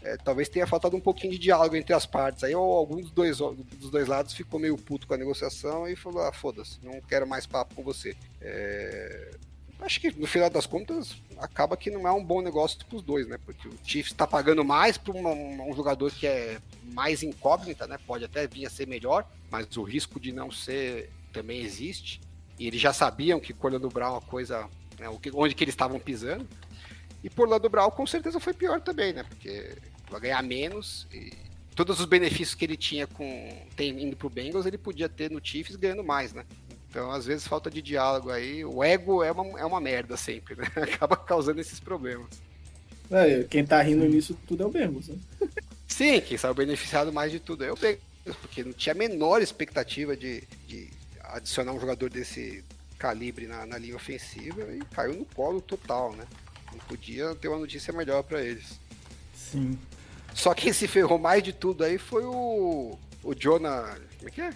é, talvez tenha faltado um pouquinho de diálogo entre as partes. Aí ou algum dos dois, dos dois lados ficou meio puto com a negociação e falou: ah, foda-se, não quero mais papo com você. É, acho que no final das contas acaba que não é um bom negócio para os dois, né? Porque o Chiefs está pagando mais para um, um, jogador que é mais incógnita, né? Pode até vir a ser melhor, mas o risco de não ser também existe. E eles já sabiam que com o Orlando Brown a coisa, né, onde que eles estavam pisando. E por Orlando Brown com certeza foi pior também, né? Porque vai ganhar menos e todos os benefícios que ele tinha com tem, indo pro Bengals, ele podia ter no Chiefs ganhando mais, né? Então, às vezes, falta de diálogo aí. O ego é uma, é uma merda sempre, né? Acaba causando esses problemas. É, quem tá rindo nisso tudo é o Bengals, né? Sim, quem saiu beneficiado mais de tudo é o Bengals, porque não tinha a menor expectativa de, de adicionar um jogador desse calibre na, na linha ofensiva e caiu no colo total, né? Não podia ter uma notícia melhor para eles. Sim. Só quem se ferrou mais de tudo aí foi o, o Jonah. Como é que é?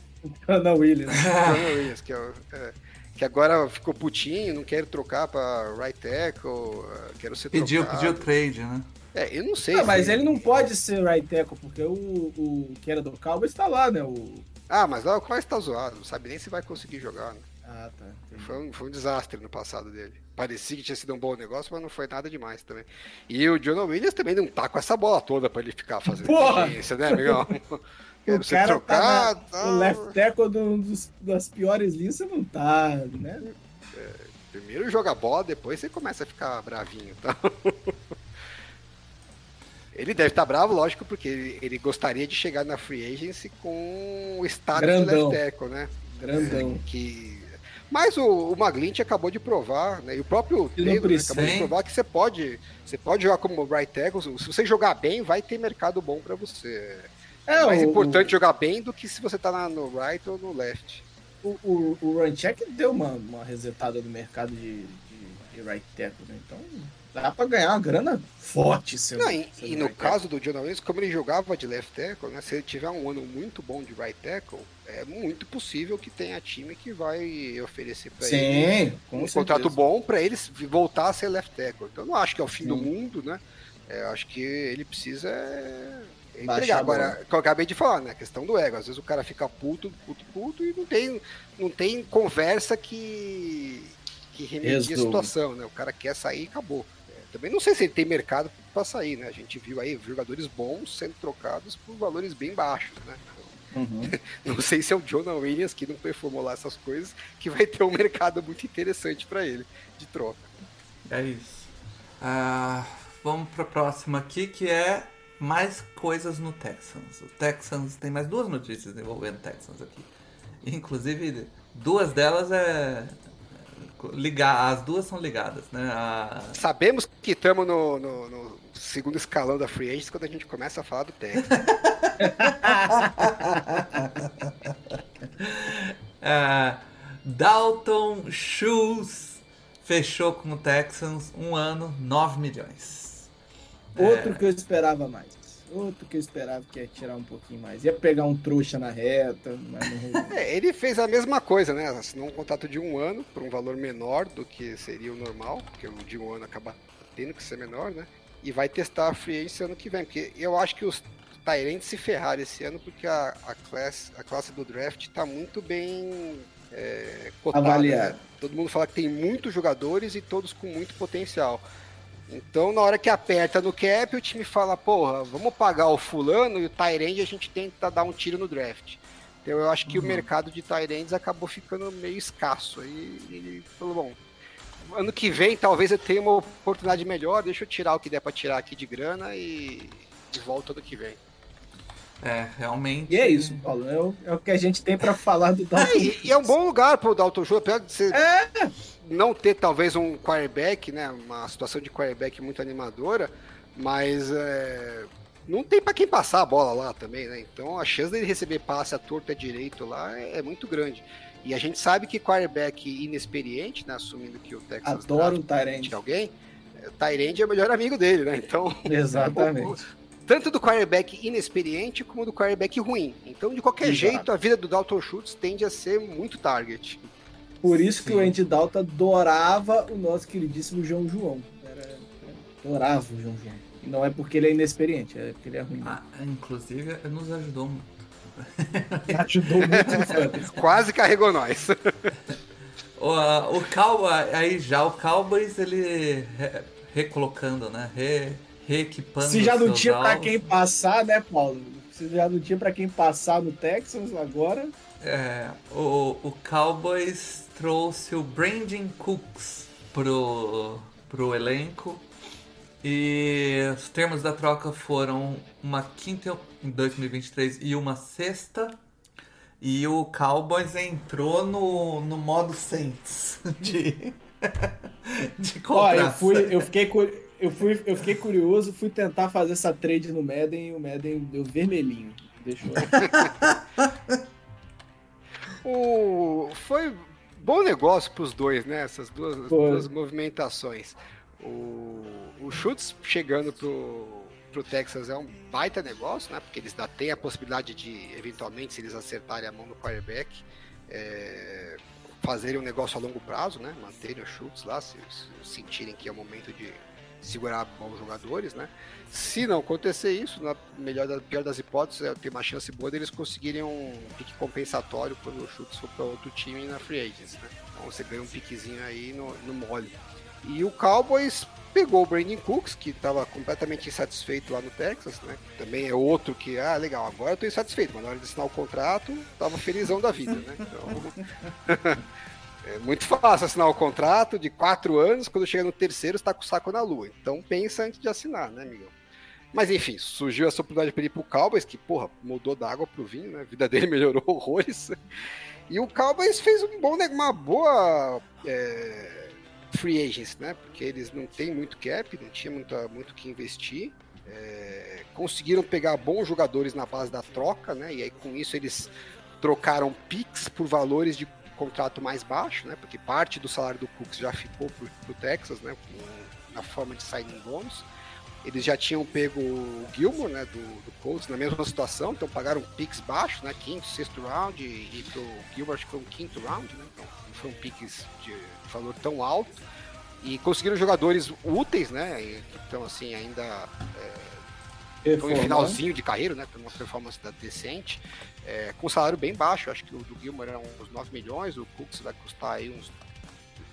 Jonah Williams. Jonah Williams, que, é, é, que agora ficou putinho, não quer trocar para right tackle, quero ser pediu, trocado. Pediu trade, né? É, eu não sei. Ah, mas ele não pode ser right tackle, porque o, o que era do Cowboys está lá, né? O... Ah, mas lá o Cowboys tá zoado, não sabe nem se vai conseguir jogar, né? Ah, tá. Foi um, foi um desastre no passado dele. Parecia que tinha sido um bom negócio, mas não foi nada demais também. E o John Williams também não tá com essa bola toda para ele ficar fazendo Porra! né, amigão? o cara trocar, tá, na, tá... o left tackle do, dos, das piores linhas, você não tá, né? É, primeiro joga bola, depois você começa a ficar bravinho, tá? Ele deve estar tá bravo, lógico, porque ele, ele, gostaria de chegar na free agency com o status Grandão. de left tackle, né? Grandão. É, que mas o, o Maglint acabou de provar, né? E o próprio Taylor né, acabou de provar que você pode, você pode jogar como right tackle. Se você jogar bem, vai ter mercado bom para você. É, é mais o, importante jogar bem do que se você tá na, no right ou no left. O, o, o Runcheck deu uma, uma resetada no mercado de, de, de right tackle, né? Então dá para ganhar uma grana forte. Seu, Não, e, e no caso do John Williams, como ele jogava de left tackle, né? Se ele tiver um ano muito bom de right tackle, é muito possível que tenha time que vai oferecer para ele um certeza. contrato bom para eles voltar a ser left tackle. Então não acho que é o fim Sim. do mundo, né? É, acho que ele precisa é, entregar. Agora, que eu acabei de falar, né? A questão do ego. Às vezes o cara fica puto, puto, puto e não tem, não tem conversa que, que remedia a situação, né? O cara quer sair e acabou. É, também não sei se ele tem mercado para sair, né? A gente viu aí jogadores bons sendo trocados por valores bem baixos, né? Uhum. Não sei se é o Jonah Williams, que não performou lá essas coisas, que vai ter um mercado muito interessante para ele de troca. É isso. Uh, vamos para a próxima aqui, que é mais coisas no Texans. O Texans tem mais duas notícias envolvendo Texans aqui. Inclusive, duas delas é ligar, as duas são ligadas, né? A... Sabemos que estamos no, no, no, segundo escalão da Free Agents quando a gente começa a falar do Texans. uh, Dalton Schultz fechou com o Texans um ano, 9 milhões. Outro é... que eu esperava mais. Outro que eu esperava que ia tirar um pouquinho mais. Ia pegar um trouxa na reta, mas não é, Ele fez a mesma coisa, né? Assinou um contrato de um ano por um valor menor do que seria o normal, porque o de um ano acaba tendo que ser menor, né? E vai testar a free esse ano que vem, porque eu acho que os Tyrants se ferraram esse ano porque a, a, classe, a classe do draft está muito bem é, cotada. Né? Todo mundo fala que tem muitos jogadores e todos com muito potencial. Então, na hora que aperta no cap, o time fala, porra, vamos pagar o fulano e o Tyrande a gente tenta dar um tiro no draft. Então eu acho que uhum. o mercado de Tyrands acabou ficando meio escasso. Aí ele falou, bom, ano que vem talvez eu tenha uma oportunidade melhor, deixa eu tirar o que der para tirar aqui de grana e, e volto ano que vem. É, realmente. E é isso, Paulo. É o, é o que a gente tem para falar do Dalton. É, e, e, é um bom lugar para o Dalton Schultz, apesar de é. Não ter talvez um quarterback, né? Uma situação de quarterback muito animadora, mas é, não tem para quem passar a bola lá também, né? Então a chance dele receber passe a torta direito lá é, é muito grande. E a gente sabe que quarterback inexperiente, né, assumindo que o Texas adora o Tyrande alguém, o Tyrande é o melhor amigo dele, né? Então, exatamente. tanto do quarterback inexperiente como do quarterback ruim. Então, de qualquer Exato. jeito, a vida do Dalton Schultz tende a ser muito target. Por isso Sim. que o Andy Dalton adorava o nosso queridíssimo João João. Era, adorava o João João. E não é porque ele é inexperiente, é porque ele é ruim. Ah, inclusive, nos ajudou muito. ajudou muito. Quase carregou nós. o, uh, o Cowboy, aí já o Cowboys, ele re, recolocando, né? Re, reequipando. Se já não tinha para quem passar, né, Paulo? Já não tinha para quem passar no Texas agora. É, o, o Cowboys trouxe o Brandon Cooks pro, pro elenco. E os termos da troca foram uma quinta em 2023 e uma sexta. E o Cowboys entrou no, no modo Saints de, de comprar. Ó, eu, fui, eu fiquei eu, fui, eu fiquei curioso, fui tentar fazer essa trade no Madden e o Madden deu vermelhinho. Deixou. o... Foi bom negócio para os dois, né? Essas duas, duas movimentações. O, o Schutz chegando pro, pro Texas é um baita negócio, né? Porque eles ainda têm a possibilidade de, eventualmente, se eles acertarem a mão no quarterback, é, fazerem um negócio a longo prazo, né? Manterem o Schultz lá, se, se sentirem que é o momento de segurar bons jogadores, né? Se não acontecer isso, na melhor da pior das hipóteses, é ter uma chance boa deles conseguirem um pique compensatório quando o chute for para outro time na free agents, né? Então você ganha um piquezinho aí no, no mole. E o Cowboys pegou o Brandon Cooks, que estava completamente insatisfeito lá no Texas, né? Também é outro que, ah, legal, agora eu estou insatisfeito, mas na hora de assinar o contrato, tava felizão da vida, né? Então, É muito fácil assinar o contrato de quatro anos, quando chega no terceiro está com o saco na lua. Então pensa antes de assinar, né, Miguel? Mas enfim, surgiu essa oportunidade para ir pro Cowboys, que, porra, mudou da água pro vinho, né? A vida dele melhorou horrores. E o Cowboys fez um bom, uma boa é, free agents, né? Porque eles não têm muito cap, não tinha muito, muito que investir. É, conseguiram pegar bons jogadores na base da troca, né? E aí com isso eles trocaram picks por valores de contrato mais baixo, né? Porque parte do salário do Cooks já ficou para o Texas, né? Na forma de signing bônus. Eles já tinham pego o Gilmore, né? Do, do Colts na mesma situação, então pagaram picks baixos, né? Quinto, sexto round e, pro Gilmore acho que foi um quinto round, né? Então não foi um picks de valor tão alto e conseguiram jogadores úteis, né? Então assim ainda é, foi um finalzinho de carreira, né? Uma performance decente. É, com salário bem baixo, acho que o do Gilmore era uns 9 milhões, o Cooks vai custar aí uns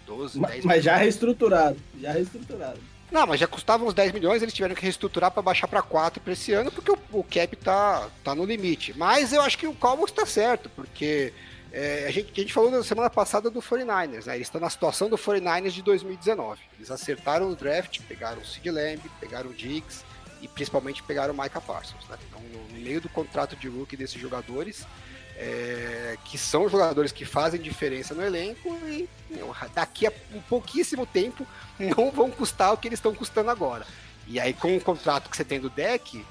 12, mas, 10 Mas já reestruturado, já reestruturado. Não, mas já custava uns 10 milhões, eles tiveram que reestruturar para baixar para 4 para esse ano, porque o, o, cap tá, tá no limite. Mas eu acho que o Cowboys está certo, porque é, a, gente, a gente falou na semana passada do 49ers, né? Eles estão na situação do 49ers de 2019. Eles acertaram o draft, pegaram o Sid Lamb, pegaram o Diggs, e principalmente pegaram o Micah Parsons. Né? Então, no meio do contrato de rookie desses jogadores, é, que são jogadores que fazem diferença no elenco e daqui a um pouquíssimo tempo não vão custar o que eles estão custando agora. E aí, com o contrato que você tem do deck,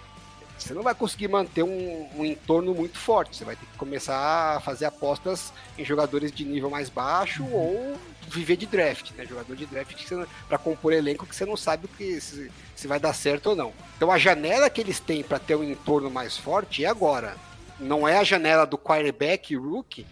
você não vai conseguir manter um, um, entorno muito forte. Você vai ter que começar a fazer apostas em jogadores de nível mais baixo ou viver de draft, né? Jogador de draft para compor elenco que você não sabe o que se, se, vai dar certo ou não. Então a janela que eles têm para ter um entorno mais forte é agora. Não é a janela do quarterback rookie,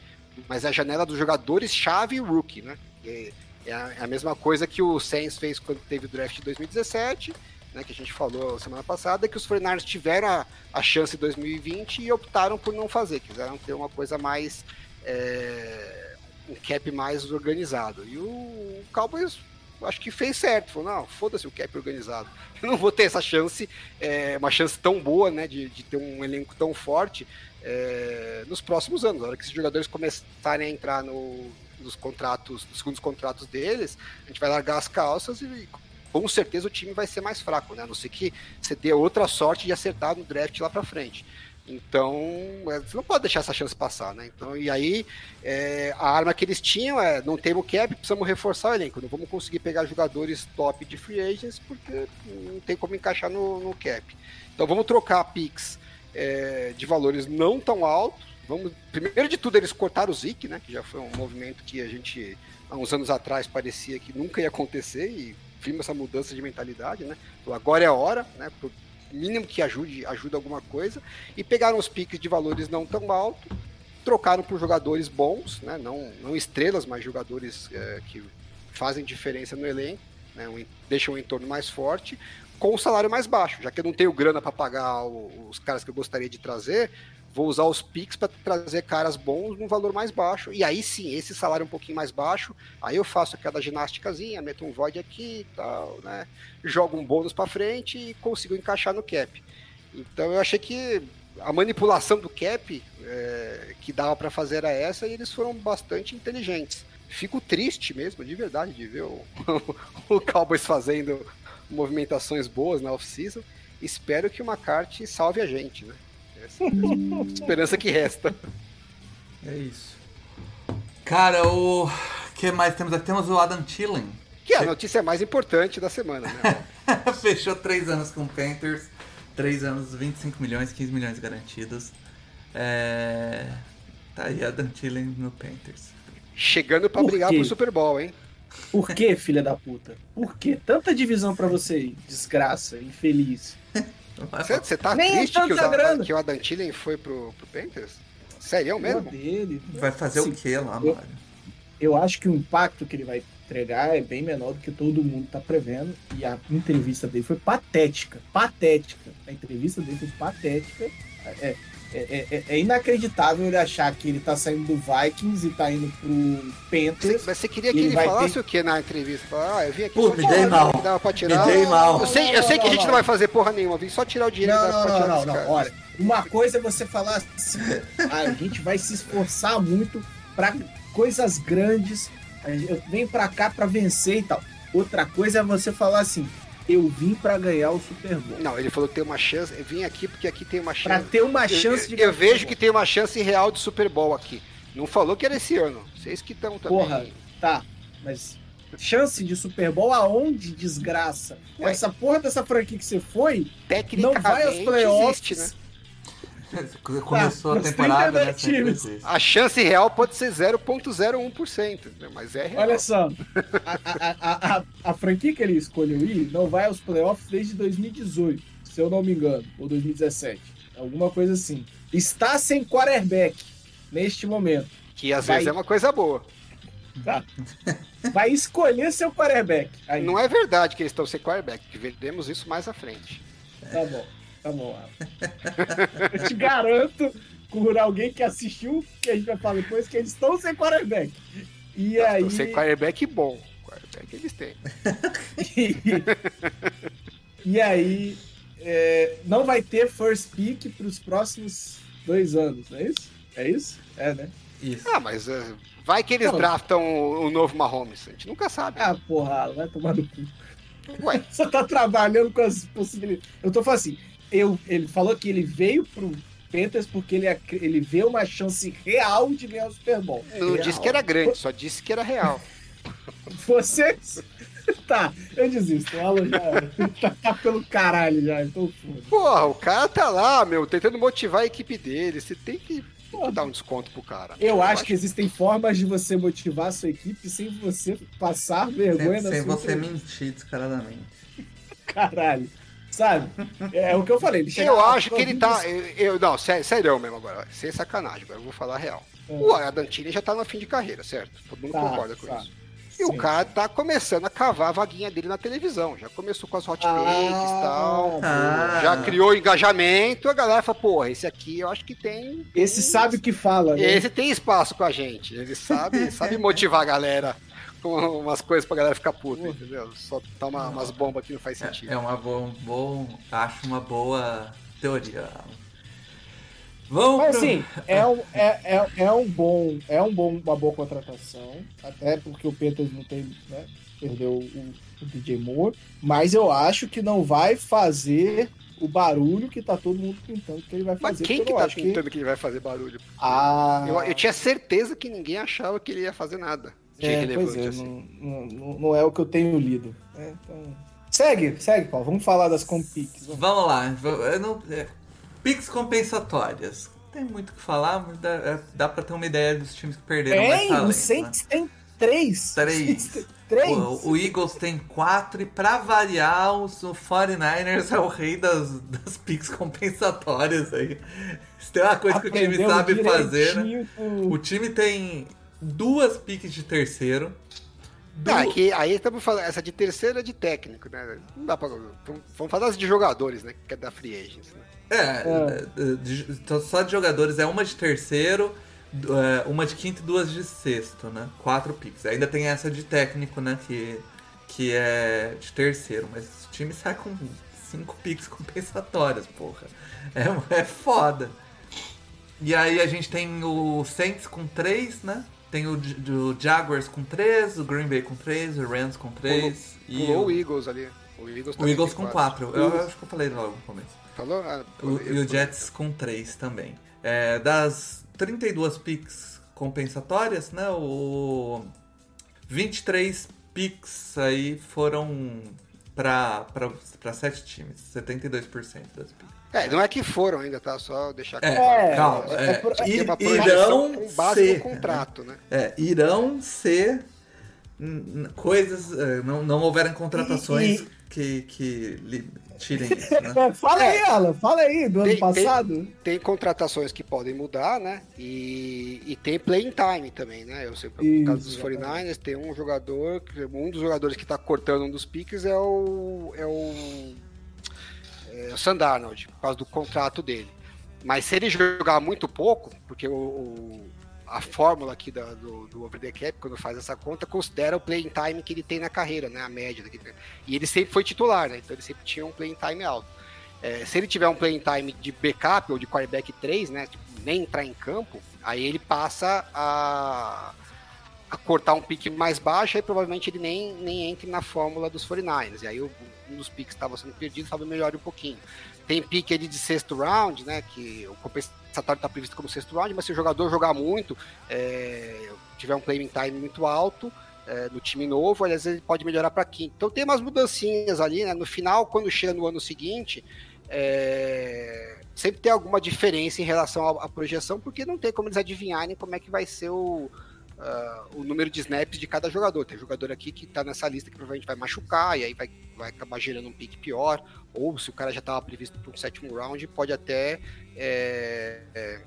mas é a janela dos jogadores chave rookie, né? É, a, é a mesma coisa que o Saints fez quando teve o draft de 2017 né, que a gente falou semana passada, que os 49 tiveram a, a chance em 2020 e optaram por não fazer, quiseram ter uma coisa mais. É, um cap mais organizado. E o, o Cowboys acho que fez certo. Falou, não, foda-se o cap organizado. Eu não vou ter essa chance, é, uma chance tão boa, né, de, de ter um elenco tão forte é, nos próximos anos. Na hora que esses jogadores começarem a entrar no, nos contratos, nos segundos contratos deles, a gente vai largar as calças e com certeza o time vai ser mais fraco, né? A não ser que você dê outra sorte de acertar no draft lá para frente. Então, é, você não pode deixar essa chance passar, né? Então, e aí, é, a arma que eles tinham é: não temos cap, precisamos reforçar o elenco. Não vamos conseguir pegar jogadores top de free agents porque não tem como encaixar no, no cap. Então, vamos trocar picks é, de valores não tão altos. Vamos, primeiro de tudo, eles cortaram o Zik, né? Que já foi um movimento que a gente, há uns anos atrás, parecia que nunca ia acontecer e firma essa mudança de mentalidade, né? Agora é a hora, né? Por mínimo que ajude, ajuda alguma coisa. E pegaram os piques de valores não tão altos, trocaram por jogadores bons, né? Não, não estrelas, mas jogadores é, que fazem diferença no elenco, né? Um, deixam o entorno mais forte, com o salário mais baixo. Já que eu não tenho grana para pagar os caras que eu gostaria de trazer, vou usar os Pix para trazer caras bons num valor mais baixo. E aí sim, esse salário um pouquinho mais baixo, aí eu faço aquela ginásticazinha, meto um void aqui e tal, né? Jogo um bônus para frente e consigo encaixar no cap. Então eu achei que a manipulação do cap é, que dava para fazer era essa e eles foram bastante inteligentes. Fico triste mesmo, de verdade, de ver o, o Cowboys fazendo movimentações boas na off-season. Espero que o McCarthy salve a gente, né? esperança que resta. É isso. Cara, o que mais temos aqui? Temos o Adam Thielen. Que é a notícia mais importante da semana, né? Fechou três anos com o Panthers. Três anos, 25 milhões, 15 milhões garantidos. É... Tá aí Adam Thielen no Panthers. Chegando para brigar pro Super Bowl, hein? Por que, filha da puta? Por que tanta divisão para você, desgraça, infeliz? Você tá Nem triste que o, grana. que o Adam Thielen foi pro, pro Panthers? Sério mesmo? Dele. Vai fazer Sim. o que lá, eu, eu acho que o impacto que ele vai entregar é bem menor do que todo mundo tá prevendo. E a entrevista dele foi patética. Patética. A entrevista dele foi patética. É, é, é, é, é, inacreditável ele achar que ele tá saindo do Vikings e tá indo pro Panthers. Mas você queria que ele, ele falasse ter... o que na entrevista? Falar, ah, eu vim aqui Pô, me dei mal. Tirar. Me dei mal. Eu sei, eu sei não, que a gente não, não vai fazer porra nenhuma, vim só tirar o dinheiro não, da não, não, não, não, olha, uma coisa é você falar assim, ah, a gente vai se esforçar muito para coisas grandes, eu venho para cá para vencer e tal. Outra coisa é você falar assim, eu vim para ganhar o Super Bowl. Não, ele falou que tem uma chance. Eu vim aqui porque aqui tem uma chance. Para ter uma chance eu, de. Eu, eu vejo que tem uma chance real de Super Bowl aqui. Não falou que era esse ano. Vocês que estão também. Porra, tá. Mas chance de Super Bowl aonde, desgraça? Ué. Essa porra dessa franquia que você foi, não vai aos playoffs. Existe, né? Começou ah, a temporada, né? A chance real pode ser 0,01%, né? mas é real. Olha só, a, a, a, a, franquia que ele escolheu ir não vai aos playoffs desde 2018, se eu não me engano, ou 2017. Alguma coisa assim. Está sem quarterback neste momento. Que às vai... vezes é uma coisa boa. Tá. Vai escolher seu quarterback. Aí. Não é verdade que eles estão sem quarterback, veremos isso mais à frente. Tá bom. Tá bom, Eu te garanto, por alguém que assistiu, que a gente vai falar depois, que eles estão sem quarterback. E aí... Sem quarterback bom. Quarterback eles têm. e, e aí, é, não vai ter first pick para os próximos dois anos, não é isso? É isso? É, né? Isso. Ah, mas uh, vai que eles não, draftam o, o, novo Mahomes. A gente nunca sabe. Ah, porra, vai tomar no cu. Ué. Você tá trabalhando com as possibilidades. Eu tô falando assim, eu, ele falou que ele veio pro Panthers porque ele, ele vê uma chance real de ganhar o Super Bowl. Não real. disse que era grande, só disse que era real. Vocês. Tá, eu eu desisto. O Alan já tá, tá pelo caralho já, então foda. Porra, o cara tá lá, meu, tentando motivar a equipe dele. Você tem que dar um desconto pro cara. Eu acho que existem formas de você motivar a sua equipe sem você passar vergonha Sem, na sem sua você entrevista. mentir descaradamente. Caralho. Sabe? É, o que eu falei. Ele Eu acho que ele "Pô, tá. Eu, eu- não, sério, sério mesmo agora. Sem sacanagem, agora eu vou falar a real. É. O Adantini já tá no fim de carreira, certo? Todo mundo Tá, concorda com tá. isso. E o Sim. cara tá começando a cavar a vaguinha dele na televisão. Já começou com as hot Ah, takes e tal. Ah. Já criou engajamento. A galera fala, porra, esse aqui eu acho que tem. Esse sabe o que fala, né? Esse tem espaço com a gente. Ele sabe, sabe motivar a galera umas coisas pra galera ficar puta, entendeu? Só dar uma- umas bombas que não faz sentido. É, é uma boa, um bom, acho uma boa teoria. Vamos Mas pro- assim, é um, é, é, é um bom, é um bom, uma boa contratação, até porque o Peters não tem, né, perdeu o, o DJ Moore, mas eu acho que não vai fazer o barulho que tá todo mundo pintando que ele vai Mas fazer. quem porque que tá acho pintando que... ele vai fazer barulho? Ah, Eu, eu tinha certeza que ninguém achava que ele ia fazer nada é, pois é, assim. não, não, não é o que eu tenho lido. É, então... Segue, segue, Paulo. Vamos falar das compics. Vamos. Vamos lá. Eu não, é, compensatórias. Não tem muito o que falar, mas dá, é, dá pra ter uma ideia dos times que perderam mais Tem, talento, o né? Saints tem três. Três. três. O, o Eagles tem quatro e pra variar, os- o 49ers é o rei das, das picks compensatórias aí. Se tem uma coisa que o time Aprendeu sabe fazer, né? O time tem duas picks de terceiro. du- Ah, que aí estamos falando, essa de terceira é de técnico, né? Não dá pra. Vamos falar das de jogadores, né? Que é da Free Agents, né? É, de- então só de jogadores é uma de terceiro, é, uma de quinto e duas de sexto, né? Quatro picks. Ainda tem essa de técnico, né? Que, que é de terceiro, mas o time sai com cinco picks compensatórias, porra. É, é foda. E aí a gente tem o Saints com três, né? Tem o, J- o Jaguars com três, o Green Bay com três, o Rams com três e Pulou o, o Eagles ali. O Eagles, o Eagles com quatro. Eu, eu acho que eu falei logo no começo. Falou? Ah, O- e o Jets com 3 também. É, das 32 picks compensatórias, né? O 23 picks aí foram para 7 times, 72% das picks. É, não é que foram ainda, tá? Só deixar É, claro. calma, é é, por- é uma irão com base ser, no contrato, né? é, irão ser coisas, é, não, não houveram contratações E- que, que li- tirem isso, né? É, fala aí, Alan, fala aí, do ano Tem- tem- passado. Tem contratações que podem mudar, né? E, e tem playing time também, né? Eu sei, Isso, caso dos exatamente. 49ers, tem um jogador, que- um dos jogadores que tá cortando um dos piques é o. É o. É o Sam Darnold, por causa do contrato dele. Mas se ele jogar muito pouco, porque o, o- a fórmula aqui da- do, do Over the Cap, quando faz essa conta, considera o playing time que ele tem na carreira, né? A média. E ele sempre foi titular, né? Então ele sempre tinha um playing time alto. É, se ele tiver um playing time de backup ou de quarterback 3, né? Tipo, nem entrar em campo, aí ele passa a, a cortar um pique mais baixo, aí provavelmente ele nem, nem entre na fórmula dos 49ers. E aí o- um dos que estava sendo perdido, talvez melhore um pouquinho. Tem pique ali de sexto round, né? Que o compensatório está previsto como sexto round, mas se o jogador jogar muito, é, tiver um playing time muito alto, é, no time novo, vezes ele pode melhorar para quinto. Então tem umas mudancinhas ali, né? No final, quando chega no ano seguinte, é, sempre tem alguma diferença em relação à projeção, porque não tem como eles adivinharem como é que vai ser o, ah, o número de snaps de cada jogador. Tem jogador aqui que tá nessa lista que provavelmente vai machucar, e aí vai, vai acabar gerando um pique pior, ou se o cara já estava previsto para um sétimo round, pode até é, é,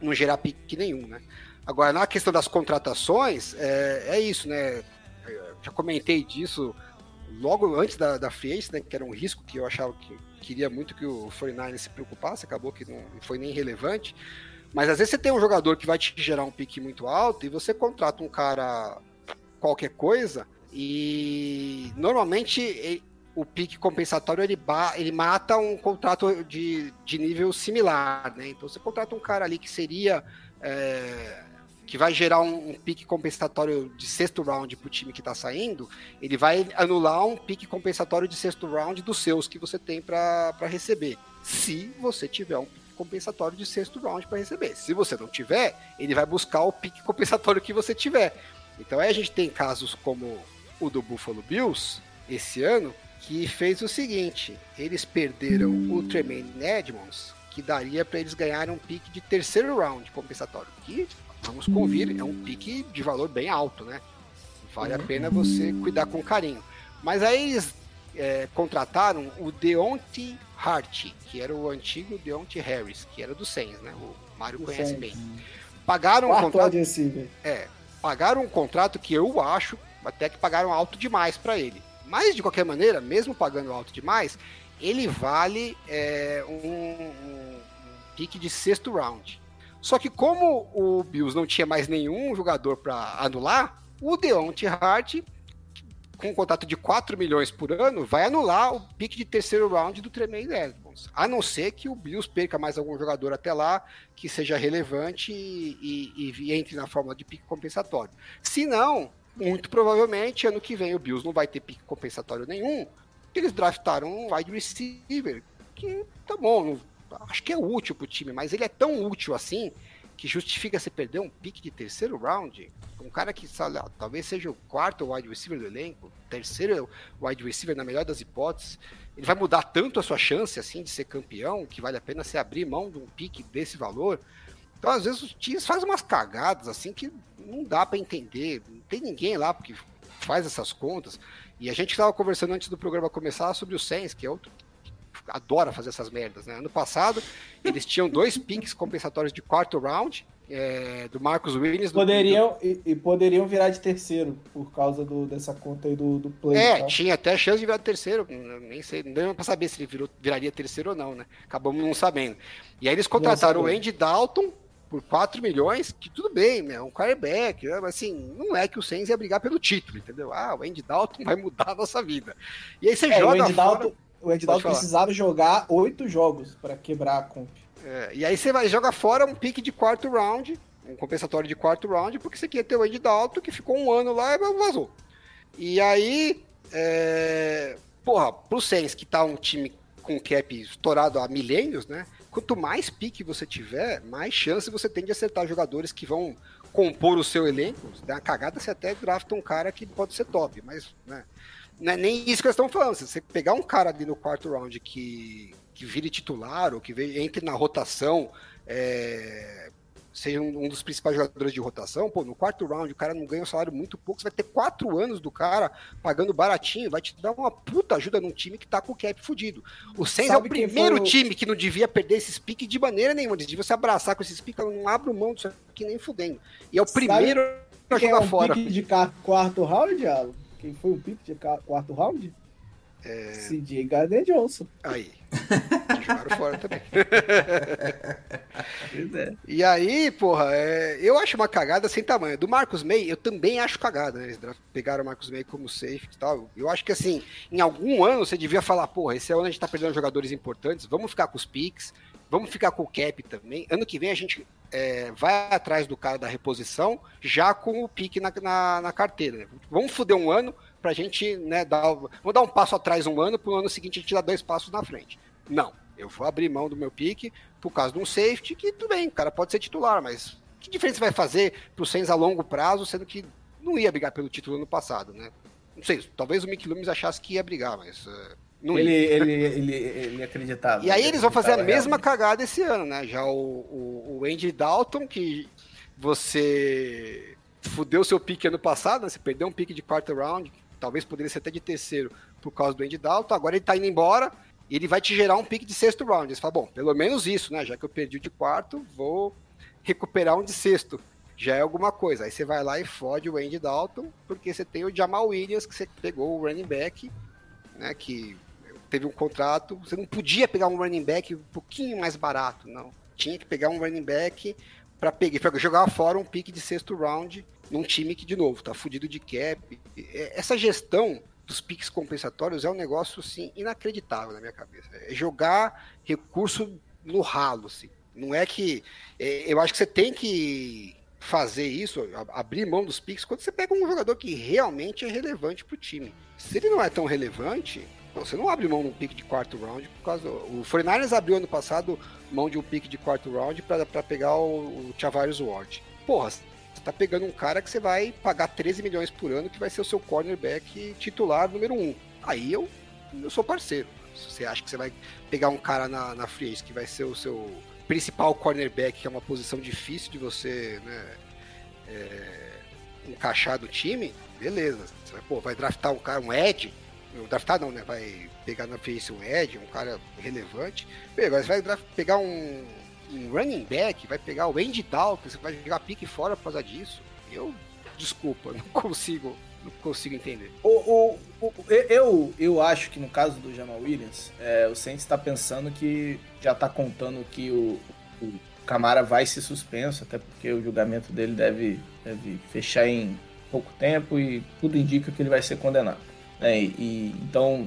não gerar pique nenhum, né? Agora, na questão das contratações, é, é isso, né? Eu já comentei disso logo antes da, da Free né? Que era um risco que eu achava que queria muito que o 49 se preocupasse, acabou que não foi nem relevante. Mas às vezes você tem um jogador que vai te gerar um pique muito alto e você contrata um cara qualquer coisa e normalmente ele- o pique compensatório ele, ele mata um contrato de, de nível similar, né? Então você contrata um cara ali que seria é, que vai gerar um, um pique compensatório de sexto round para o time que está saindo, ele vai anular um pique compensatório de sexto round dos seus que você tem para receber. Se você tiver um compensatório de sexto round para receber. Se você não tiver, ele vai buscar o pique compensatório que você tiver. Então aí a gente tem casos como o do Buffalo Bills, esse ano que fez o seguinte: eles perderam o Tremaine Edmonds, que daria para eles ganharem um pique de terceiro round compensatório. Que, vamos convir, é um pique de valor bem alto, né? Vale a pena você cuidar com carinho. Mas aí eles é, contrataram o Deontay Hart, que era o antigo Deontay Harris, que era do Saints, né? O Mário conhece bem. Pagaram um contrato. É, pagaram um contrato que eu acho até que pagaram alto demais para ele. Mas de qualquer maneira, mesmo pagando alto demais, ele vale é, um, um, pique de sexto round. Só que como o Bills não tinha mais nenhum jogador para anular, o Deontay Hart com um contrato de 4 milhões por ano, vai anular o pique de terceiro round do Tremaine Edmonds. A não ser que o Bills perca mais algum jogador até lá, que seja relevante e, e, e entre na fórmula de pique compensatório. Se não, muito provavelmente, ano que vem o Bills não vai ter pique compensatório nenhum. Eles draftaram um wide receiver, que tá bom, acho que é útil pro time, mas ele é tão útil assim que justifica você perder um pique de terceiro round, um cara que sabe, talvez seja o quarto wide receiver do elenco, terceiro wide receiver na melhor das hipóteses, ele vai mudar tanto a sua chance assim de ser campeão que vale a pena você abrir mão de um pique desse valor. Então, às vezes, os times fazem umas cagadas assim que não dá para entender. Não tem ninguém lá porque faz essas contas. E a gente estava conversando antes do programa começar sobre o Sens, que é outro adora fazer essas merdas, né? Ano passado, eles tinham dois picks compensatórios de quarto round, é, do Marcos Williams. Poderiam, do... E, e, poderiam virar de terceiro, por causa do, dessa conta aí do, do play. É, tá? tinha até chance de virar de terceiro. Nem sei, não para saber se ele virou, viraria terceiro ou não, né? Acabamos não sabendo. E aí eles contrataram o Andy Dalton por 4 milhões, que tudo bem, né? Um quarterback, né? mas assim, não é que o Sainz ia brigar pelo título, entendeu? Ah, o Andy Dalton vai mudar a nossa vida. E aí você é, joga o Andy fora... Dalton o Ed Dalton precisava jogar oito jogos para quebrar a comp. É, e aí você vai jogar fora um pique de quarto round, um compensatório de quarto round, porque você queria ter o Ed Dalton, que ficou um ano lá e vazou. E aí, é... porra, pro Saints, que tá um time com cap estourado há milênios, né? Quanto mais pique você tiver, mais chance você tem de acertar jogadores que vão compor o seu elenco. Se der uma cagada, você até drafta um cara que pode ser top, mas, né? Não é nem isso que eles estão falando. Se você pegar um cara ali no quarto round que, que vire titular ou que entre na rotação, é, seja um, um, dos principais jogadores de rotação, pô, no quarto round o cara não ganha um salário muito pouco, você vai ter quatro anos do cara pagando baratinho, vai te dar uma puta ajuda num time que tá com o cap fudido. O Saints é o primeiro time que não devia perder esses piques de maneira nenhuma, deviam se abraçar com esses piques, não abre mão disso aqui nem fudendo. E é o primeiro a jogar é um fora. Pique de quarto round, Alan? Quem foi o pick de quarto round? É... CJ Gardner Johnson. Aí. Jogaram fora também. é. E aí, porra, é... eu acho uma cagada sem tamanho. Do Marcos May, eu também acho cagada, né? Eles pegaram o Marcos May como safe e tal. Eu acho que assim, em algum ano você devia falar, porra, esse ano a gente tá perdendo jogadores importantes, vamos ficar com os picks, vamos ficar com o cap também. Ano que vem a gente é, vai atrás do cara da reposição já com o pique na, na, na carteira. Vamos foder um ano para a gente né, dar, vamos dar um passo atrás um ano, para o ano seguinte a gente dar dois passos na frente. Não, eu vou abrir mão do meu pique por causa de um safety que tudo bem, o cara pode ser titular, mas que diferença vai fazer para o Sainz a longo prazo, sendo que não ia brigar pelo título ano passado, né? Não sei, talvez o Mick Loomis achasse que ia brigar, mas uh, ele, ele, ele, ele acreditava. E aí eles vão fazer a mesma realmente. cagada esse ano, né? Já o, o, o Andy Dalton, que você fudeu seu pique ano passado, né? Você perdeu um pique de quarto round, talvez poderia ser até de terceiro por causa do Andy Dalton. Agora ele tá indo embora e ele vai te gerar um pique de sexto round. Você fala, bom, pelo menos isso, né? Já que eu perdi o de quarto, vou recuperar um de sexto. Já é alguma coisa. Aí você vai lá e fode o Andy Dalton, porque você tem o Jamal Williams, que você pegou o running back, né? Que teve um contrato, você não podia pegar um running back um pouquinho mais barato, não. Tinha que pegar um running back para pegar, pra jogar fora um pique de sexto round num time que, de novo, tá fudido de cap. Essa gestão dos piques compensatórios é um negócio, assim, inacreditável na minha cabeça. É jogar recurso no ralo, assim. Não é que... É, eu acho que você tem que fazer isso, abrir mão dos piques, quando você pega um jogador que realmente é relevante para o time. Se ele não é tão relevante, você não abre mão de um pique de quarto round por causa. O 49ers abriu ano passado mão de um pique de quarto round para pegar o, o Ward. Porra, você tá pegando um cara que você vai pagar 13 milhões por ano, que vai ser o seu cornerback titular número 1. aí eu, eu sou parceiro. Se você acha que você vai pegar um cara na, na free que vai ser o seu principal cornerback, que é uma posição difícil de você né, é, encaixar do time, beleza. Você vai, pô, vai draftar um cara, um Ed, draftar não, né? Vai pegar na face um Ed, um cara relevante. Agora você vai pegar um, um running back, vai pegar o Andy Dalton, você vai jogar pique fora por causa disso. Eu, desculpa, não consigo, não consigo entender. O, o, o eu, eu acho que no caso do Jamal Williams, é, o Saints está pensando que já está contando que o, o Camara vai ser suspenso, até porque o julgamento dele deve, deve fechar em pouco tempo e tudo indica que ele vai ser condenado. É, e, então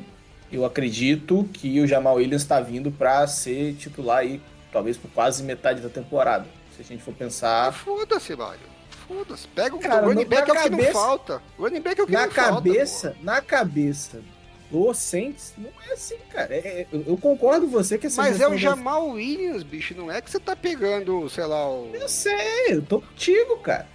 eu acredito que o Jamal Williams está vindo para ser titular aí, talvez por quase metade da temporada. Se a gente for pensar. Foda-se, Mário. Foda-se. Pega o Cara, running back é o que não falta. O running back é o que na não cabeça, falta. Na cabeça do Saints, não é assim, cara. É, eu, eu, concordo com você que essa Mas é o Jamal Williams, bicho. Não é que você tá pegando, sei lá, o. Eu sei, eu tô contigo, cara.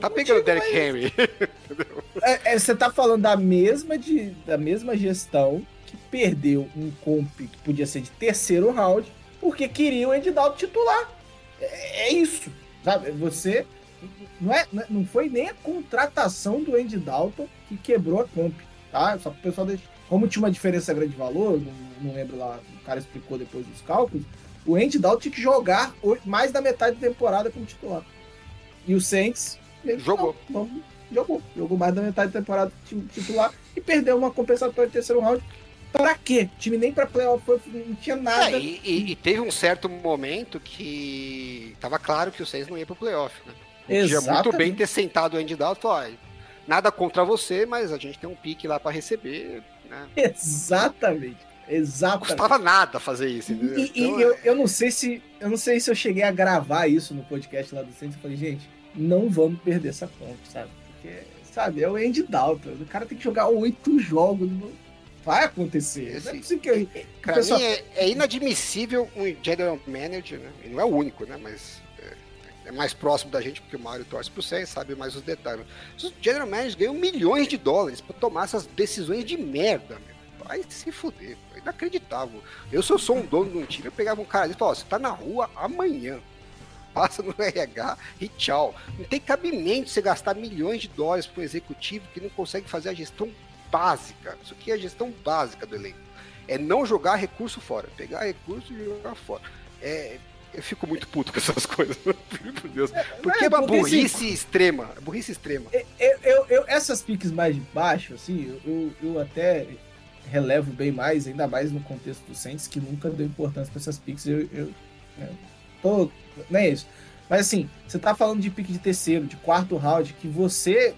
Tá pegando o Derek. Henry. é, é, você tá falando da mesma, de, da mesma gestão que perdeu um comp que podia ser de terceiro round porque queria o Andy Dalton titular. É, é isso, sabe? Você não, é, não foi nem a contratação do Andy Dalton que quebrou a comp, tá? Só para o pessoal deixar. Como tinha uma diferença grande de valor, não, não, lembro lá, o cara explicou depois dos cálculos, o Andy Dalton tinha que jogar mais da metade da temporada como titular. E o Saints jogou. Não, não, jogou. Jogou mais da metade da temporada titular e perdeu uma compensatória de terceiro round Pra quê? O time nem pra playoff não tinha nada. É, e, e, e, teve um certo momento que tava claro que o Saints não ia pro playoff, né? Podia muito bem ter sentado o Andy Dalton e falar, nada contra você, mas a gente tem um pique lá para receber, né? Exatamente. Exatamente. Não custava nada fazer isso. E, então, eu, é... eu não sei se eu não sei se eu cheguei a gravar isso no podcast lá do Saints. Eu falei, gente, não vamos perder essa conta, sabe? Porque, sabe, é o Andy Dalton. O cara tem que jogar oito jogos. Vai acontecer. Não é possível que. Pra pessoal... mim é, é, inadmissível um general manager, né? E não é o único, né? Mas é, é mais próximo da gente, porque o Mario torce pro 100, sabe mais os detalhes. Os general managers ganham milhões de dólares para tomar essas decisões de merda, meu. Vai se fuder, inacreditável. Eu, se eu sou um dono de um time, eu pegava um cara e falava: você tá na rua amanhã. Passa no RH e tchau. Não tem cabimento você gastar milhões de dólares para um executivo que não consegue fazer a gestão básica. Isso aqui é a gestão básica do elenco. É não jogar recurso fora. Pegar recurso e jogar fora. É, eu fico muito puto com essas coisas, por Deus. É, porque é, uma porque, burrice assim, extrema. Burrice extrema. Eu, eu, eu, essas piques mais de baixo, assim, eu, eu até relevo bem mais, ainda mais no contexto do Saints, que nunca deu importância para essas piques. Eu, eu, não é isso. Mas assim, você tá falando de pique de terceiro, de quarto round, que você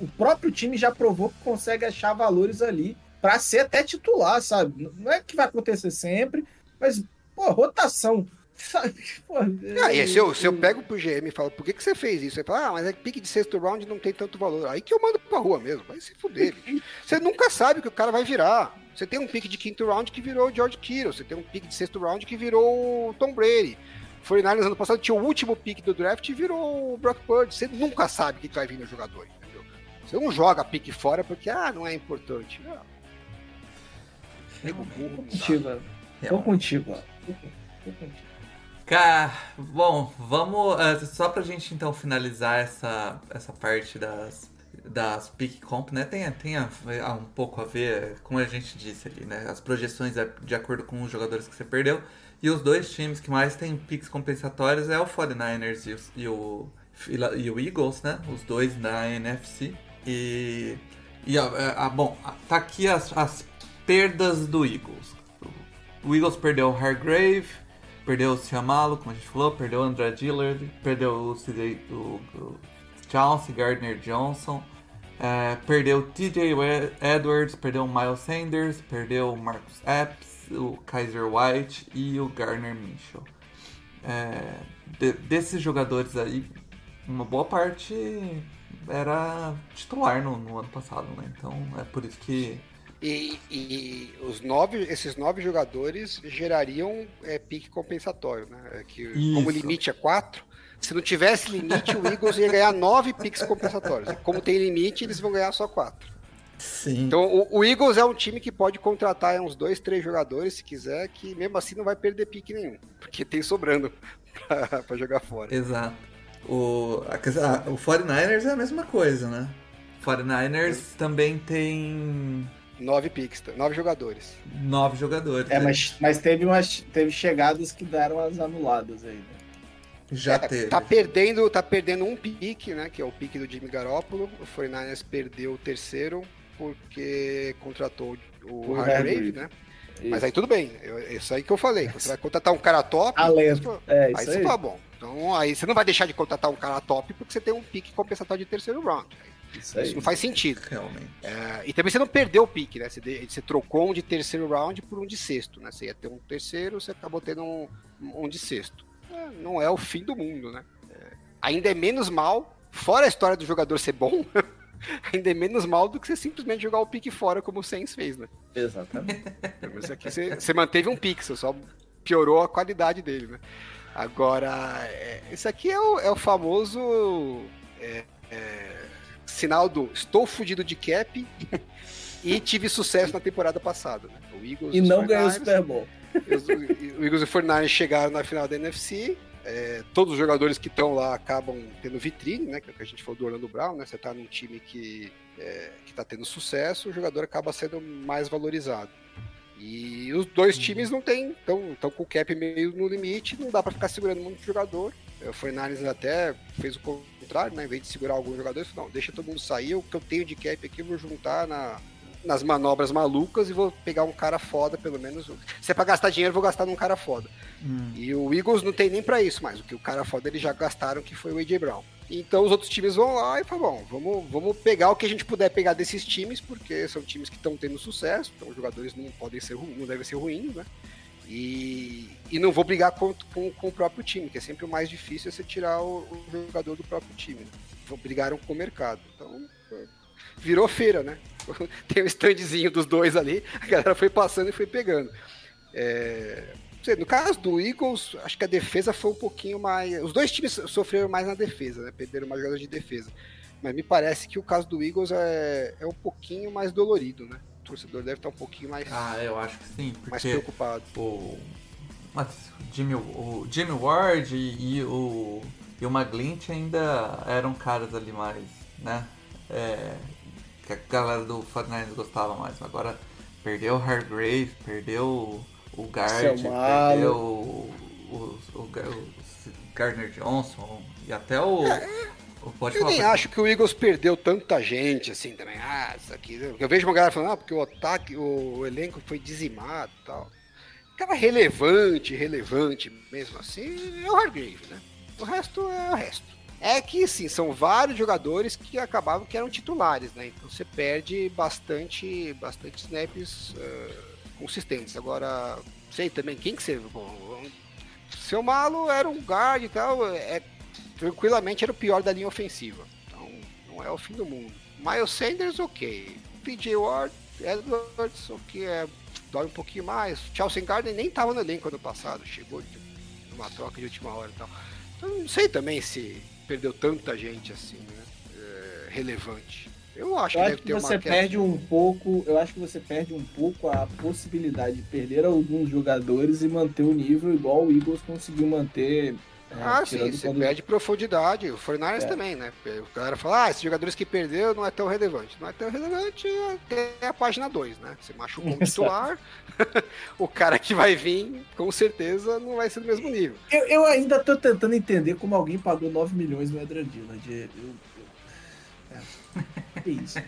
o próprio time já provou que consegue achar valores ali para ser até titular, sabe? Não é que vai acontecer sempre, mas, pô, rotação. Sabe? Pô, ah, e se eu, se eu pego pro GM e falo, por que, que você fez isso? Ele fala, ah, mas é que pique de sexto round não tem tanto valor. Aí que eu mando pra rua mesmo, vai se fuder. você nunca sabe o que o cara vai virar. Você tem um pique de quinto round que virou o George Kittle, você tem um pique de sexto round que virou o Tom Brady. 49ers ano passado tinha o último pique do draft e virou o Brock Purdy. Você nunca sabe o que vai vir no jogador. Você não joga pique fora porque, ah, não é importante. Não. Nego burro. Contigo, mano. Tô contigo, Cara, bom, vamos. Uh, só pra gente então finalizar essa, essa parte das, das pick comp, né? Tem, tem a, a, um pouco a ver, como a gente disse ali, né? As projeções é de acordo com os jogadores que você perdeu. E os dois times que mais têm picks compensatórios é o 49ers e e o, e o Eagles, né? Os dois da NFC. E, e a, a, bom, tá aqui as, as perdas do Eagles. O Eagles perdeu o Hargrave, perdeu o Siamalo, como a gente falou, perdeu o André Dillard, perdeu o, CD, o, o Chauncey Gardner Johnson, é, perdeu o TJ Edwards, perdeu o Miles Sanders, perdeu o Marcus Epps, o Kaiser White e o Garner Mitchell. É, de, desses jogadores aí, uma boa parte era titular no, no ano passado, né? Então é por isso que. E, e, os nove, esses nove jogadores gerariam é, pique compensatório, né? É que, como o limite é quatro, se não tivesse limite, o Eagles ia ganhar nove piques compensatórios. Como tem limite, eles vão ganhar só quatro. Sim. Então o, o Eagles é um time que pode contratar uns dois, três jogadores se quiser, que mesmo assim não vai perder pique nenhum, porque tem sobrando pra, pra jogar fora. Exato. O, a, ah, o 49ers é a mesma coisa, né? 49ers também tem Nove picks, tá? nove jogadores. nove jogadores. É, né? mas, mas teve, umas, teve chegadas que deram as anuladas aí, né? Já É, teve. Tá perdendo, tá perdendo um pique, né? Que é o pique do Jimmy Garoppolo. O 49ers perdeu o terceiro porque contratou o O Hargrave, né? Isso. Mas aí tudo bem, eu- é isso aí que eu falei. Você vai contratar um cara top. Talento. É, aí você aí. fala, bom. Então aí você não vai deixar de contratar um cara top porque você tem um pique compensatório de terceiro round. Isso aí. Isso não faz sentido. Realmente. É, e também você não perdeu o pique, né? Você, de- você trocou um de terceiro round por um de sexto, né? Você ia ter um terceiro, você acabou tendo um, um de sexto. É, não é o fim do mundo, né? É, ainda é menos mal, fora a história do jogador ser bom, ainda é menos mal do que você simplesmente jogar o pique fora, como o Sainz fez, né? Exatamente. Menos aqui você, você manteve um pixel, só piorou a qualidade dele, né? Agora, é, isso aqui é o, é o famoso é, é, sinal do estou fudido de cap e tive sucesso na temporada passada. Né? O Eagles E não ganhou o 49ers, Super Bowl. os- O Eagles e o 49ers chegaram na final da NFC. É, todos os jogadores que estão lá acabam tendo vitrine, né? Que é o que a gente falou do Orlando Brown, né? Você tá num time que, é, que tá tendo sucesso, o jogador acaba sendo mais valorizado. E os dois times não tem, estão com o cap meio no limite, não dá para ficar segurando muito jogador. É, O 49ers até fez o contrário, né? Em vez de segurar alguns jogadores, não, deixa todo mundo sair, o que eu tenho de cap aqui eu vou juntar na, nas manobras malucas e vou pegar um cara foda, pelo menos. Se é pra gastar dinheiro, vou gastar num cara foda. Hum. E o Eagles não tem nem pra isso mais. O que o cara foda eles já gastaram, que foi o AJ Brown. Então os outros times vão lá e falam, bom, vamos, vamos pegar o que a gente puder pegar desses times, porque são times que estão tendo sucesso, então os jogadores não podem ser não devem ser ruins, né? E, e não vou brigar com, com, com o próprio time, que é sempre o mais difícil é você tirar o, o jogador do próprio time. Né? Brigaram com o mercado. Então, virou feira, né? Tem um standzinho dos dois ali, a galera foi passando e foi pegando. É, no caso do Eagles, acho que a defesa foi um pouquinho mais. Os dois times sofreram mais na defesa, né? Perderam mais jogadores de defesa. Mas me parece que o caso do Eagles é, é um pouquinho mais dolorido, né? O torcedor deve estar um pouquinho mais, Ah, eu acho que sim, mais preocupado. o, Jimmy, o Jimmy Ward e, e o, e o McGlinch ainda eram caras ali mais, né? É, que a galera do 49ers gostava mais. Agora perdeu o Hargrave, perdeu o, Guard, perdeu o, o, o, o Gardner Johnson e até o. pode Eu nem pra- acho que o Eagles perdeu tanta gente assim também. Ah, isso aqui. Eu vejo uma galera falando, ah, porque o ataque, o, o elenco foi dizimado e tal. Cara relevante, relevante mesmo assim, é o Hargrave, né? O resto é o resto. É que sim, são vários jogadores que acabavam que eram titulares, né? Então você perde bastante, bastante snaps eh, consistentes. Agora, sei também quem que você. Bom, seu Malo era um guard e tal, é, tranquilamente era o pior da linha ofensiva. Então, não é o fim do mundo. Miles Sanders, ok. PJ Ward, Edwards, ok. É, dói um pouquinho mais. Chelsea Garden nem tava no elenco ano passado, chegou de uma troca de última hora e tal. Então, não sei também se perdeu tanta gente assim, né? É, relevante. Eu acho Eu que acho deve que ter você perde um pouco, eu acho que você perde um pouco a possibilidade de perder alguns jogadores e manter o nível igual o Eagles conseguiu manter. É, Ah, sim, você quando- perde profundidade. O Fornares É. também, né? O galera fala, ah, esses jogadores que perdeu não é tão relevante. Não é tão relevante até a página 2, né? Você machucou um titular, o cara que vai vir, com certeza, não vai ser do mesmo nível. Eu, eu ainda tô tentando entender como alguém pagou 9 milhões no Adrian Dillard. Eu, eu, é. Que isso?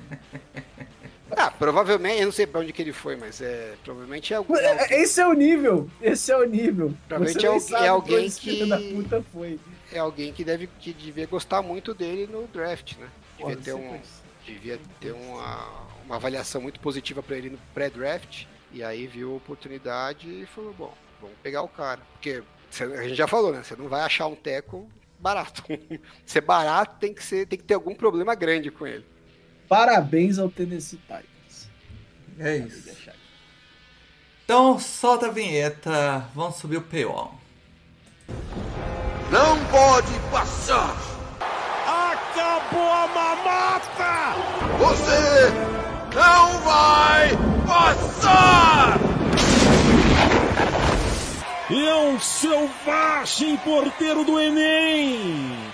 Ah, provavelmente, eu não sei pra onde que ele foi, mas é, provavelmente é algum. É, Esse é o nível. Esse é o nível. Provavelmente é é alguém que- da puta foi. É alguém que deve que devia gostar muito dele no draft, né? Devia ter, um, devia ter uma, uma avaliação muito positiva pra ele no pré-draft. E aí viu a oportunidade e falou: bom, vamos pegar o cara. Porque a gente já falou, né? Você não vai achar um teco barato. Ser barato tem que, ser, tem que ter algum problema grande com ele. Parabéns ao Tennessee Titans. É isso. Então solta a vinheta, vamos subir o paywall. Não pode passar! Acabou a mamata! Você não vai passar! É um selvagem porteiro do Enem!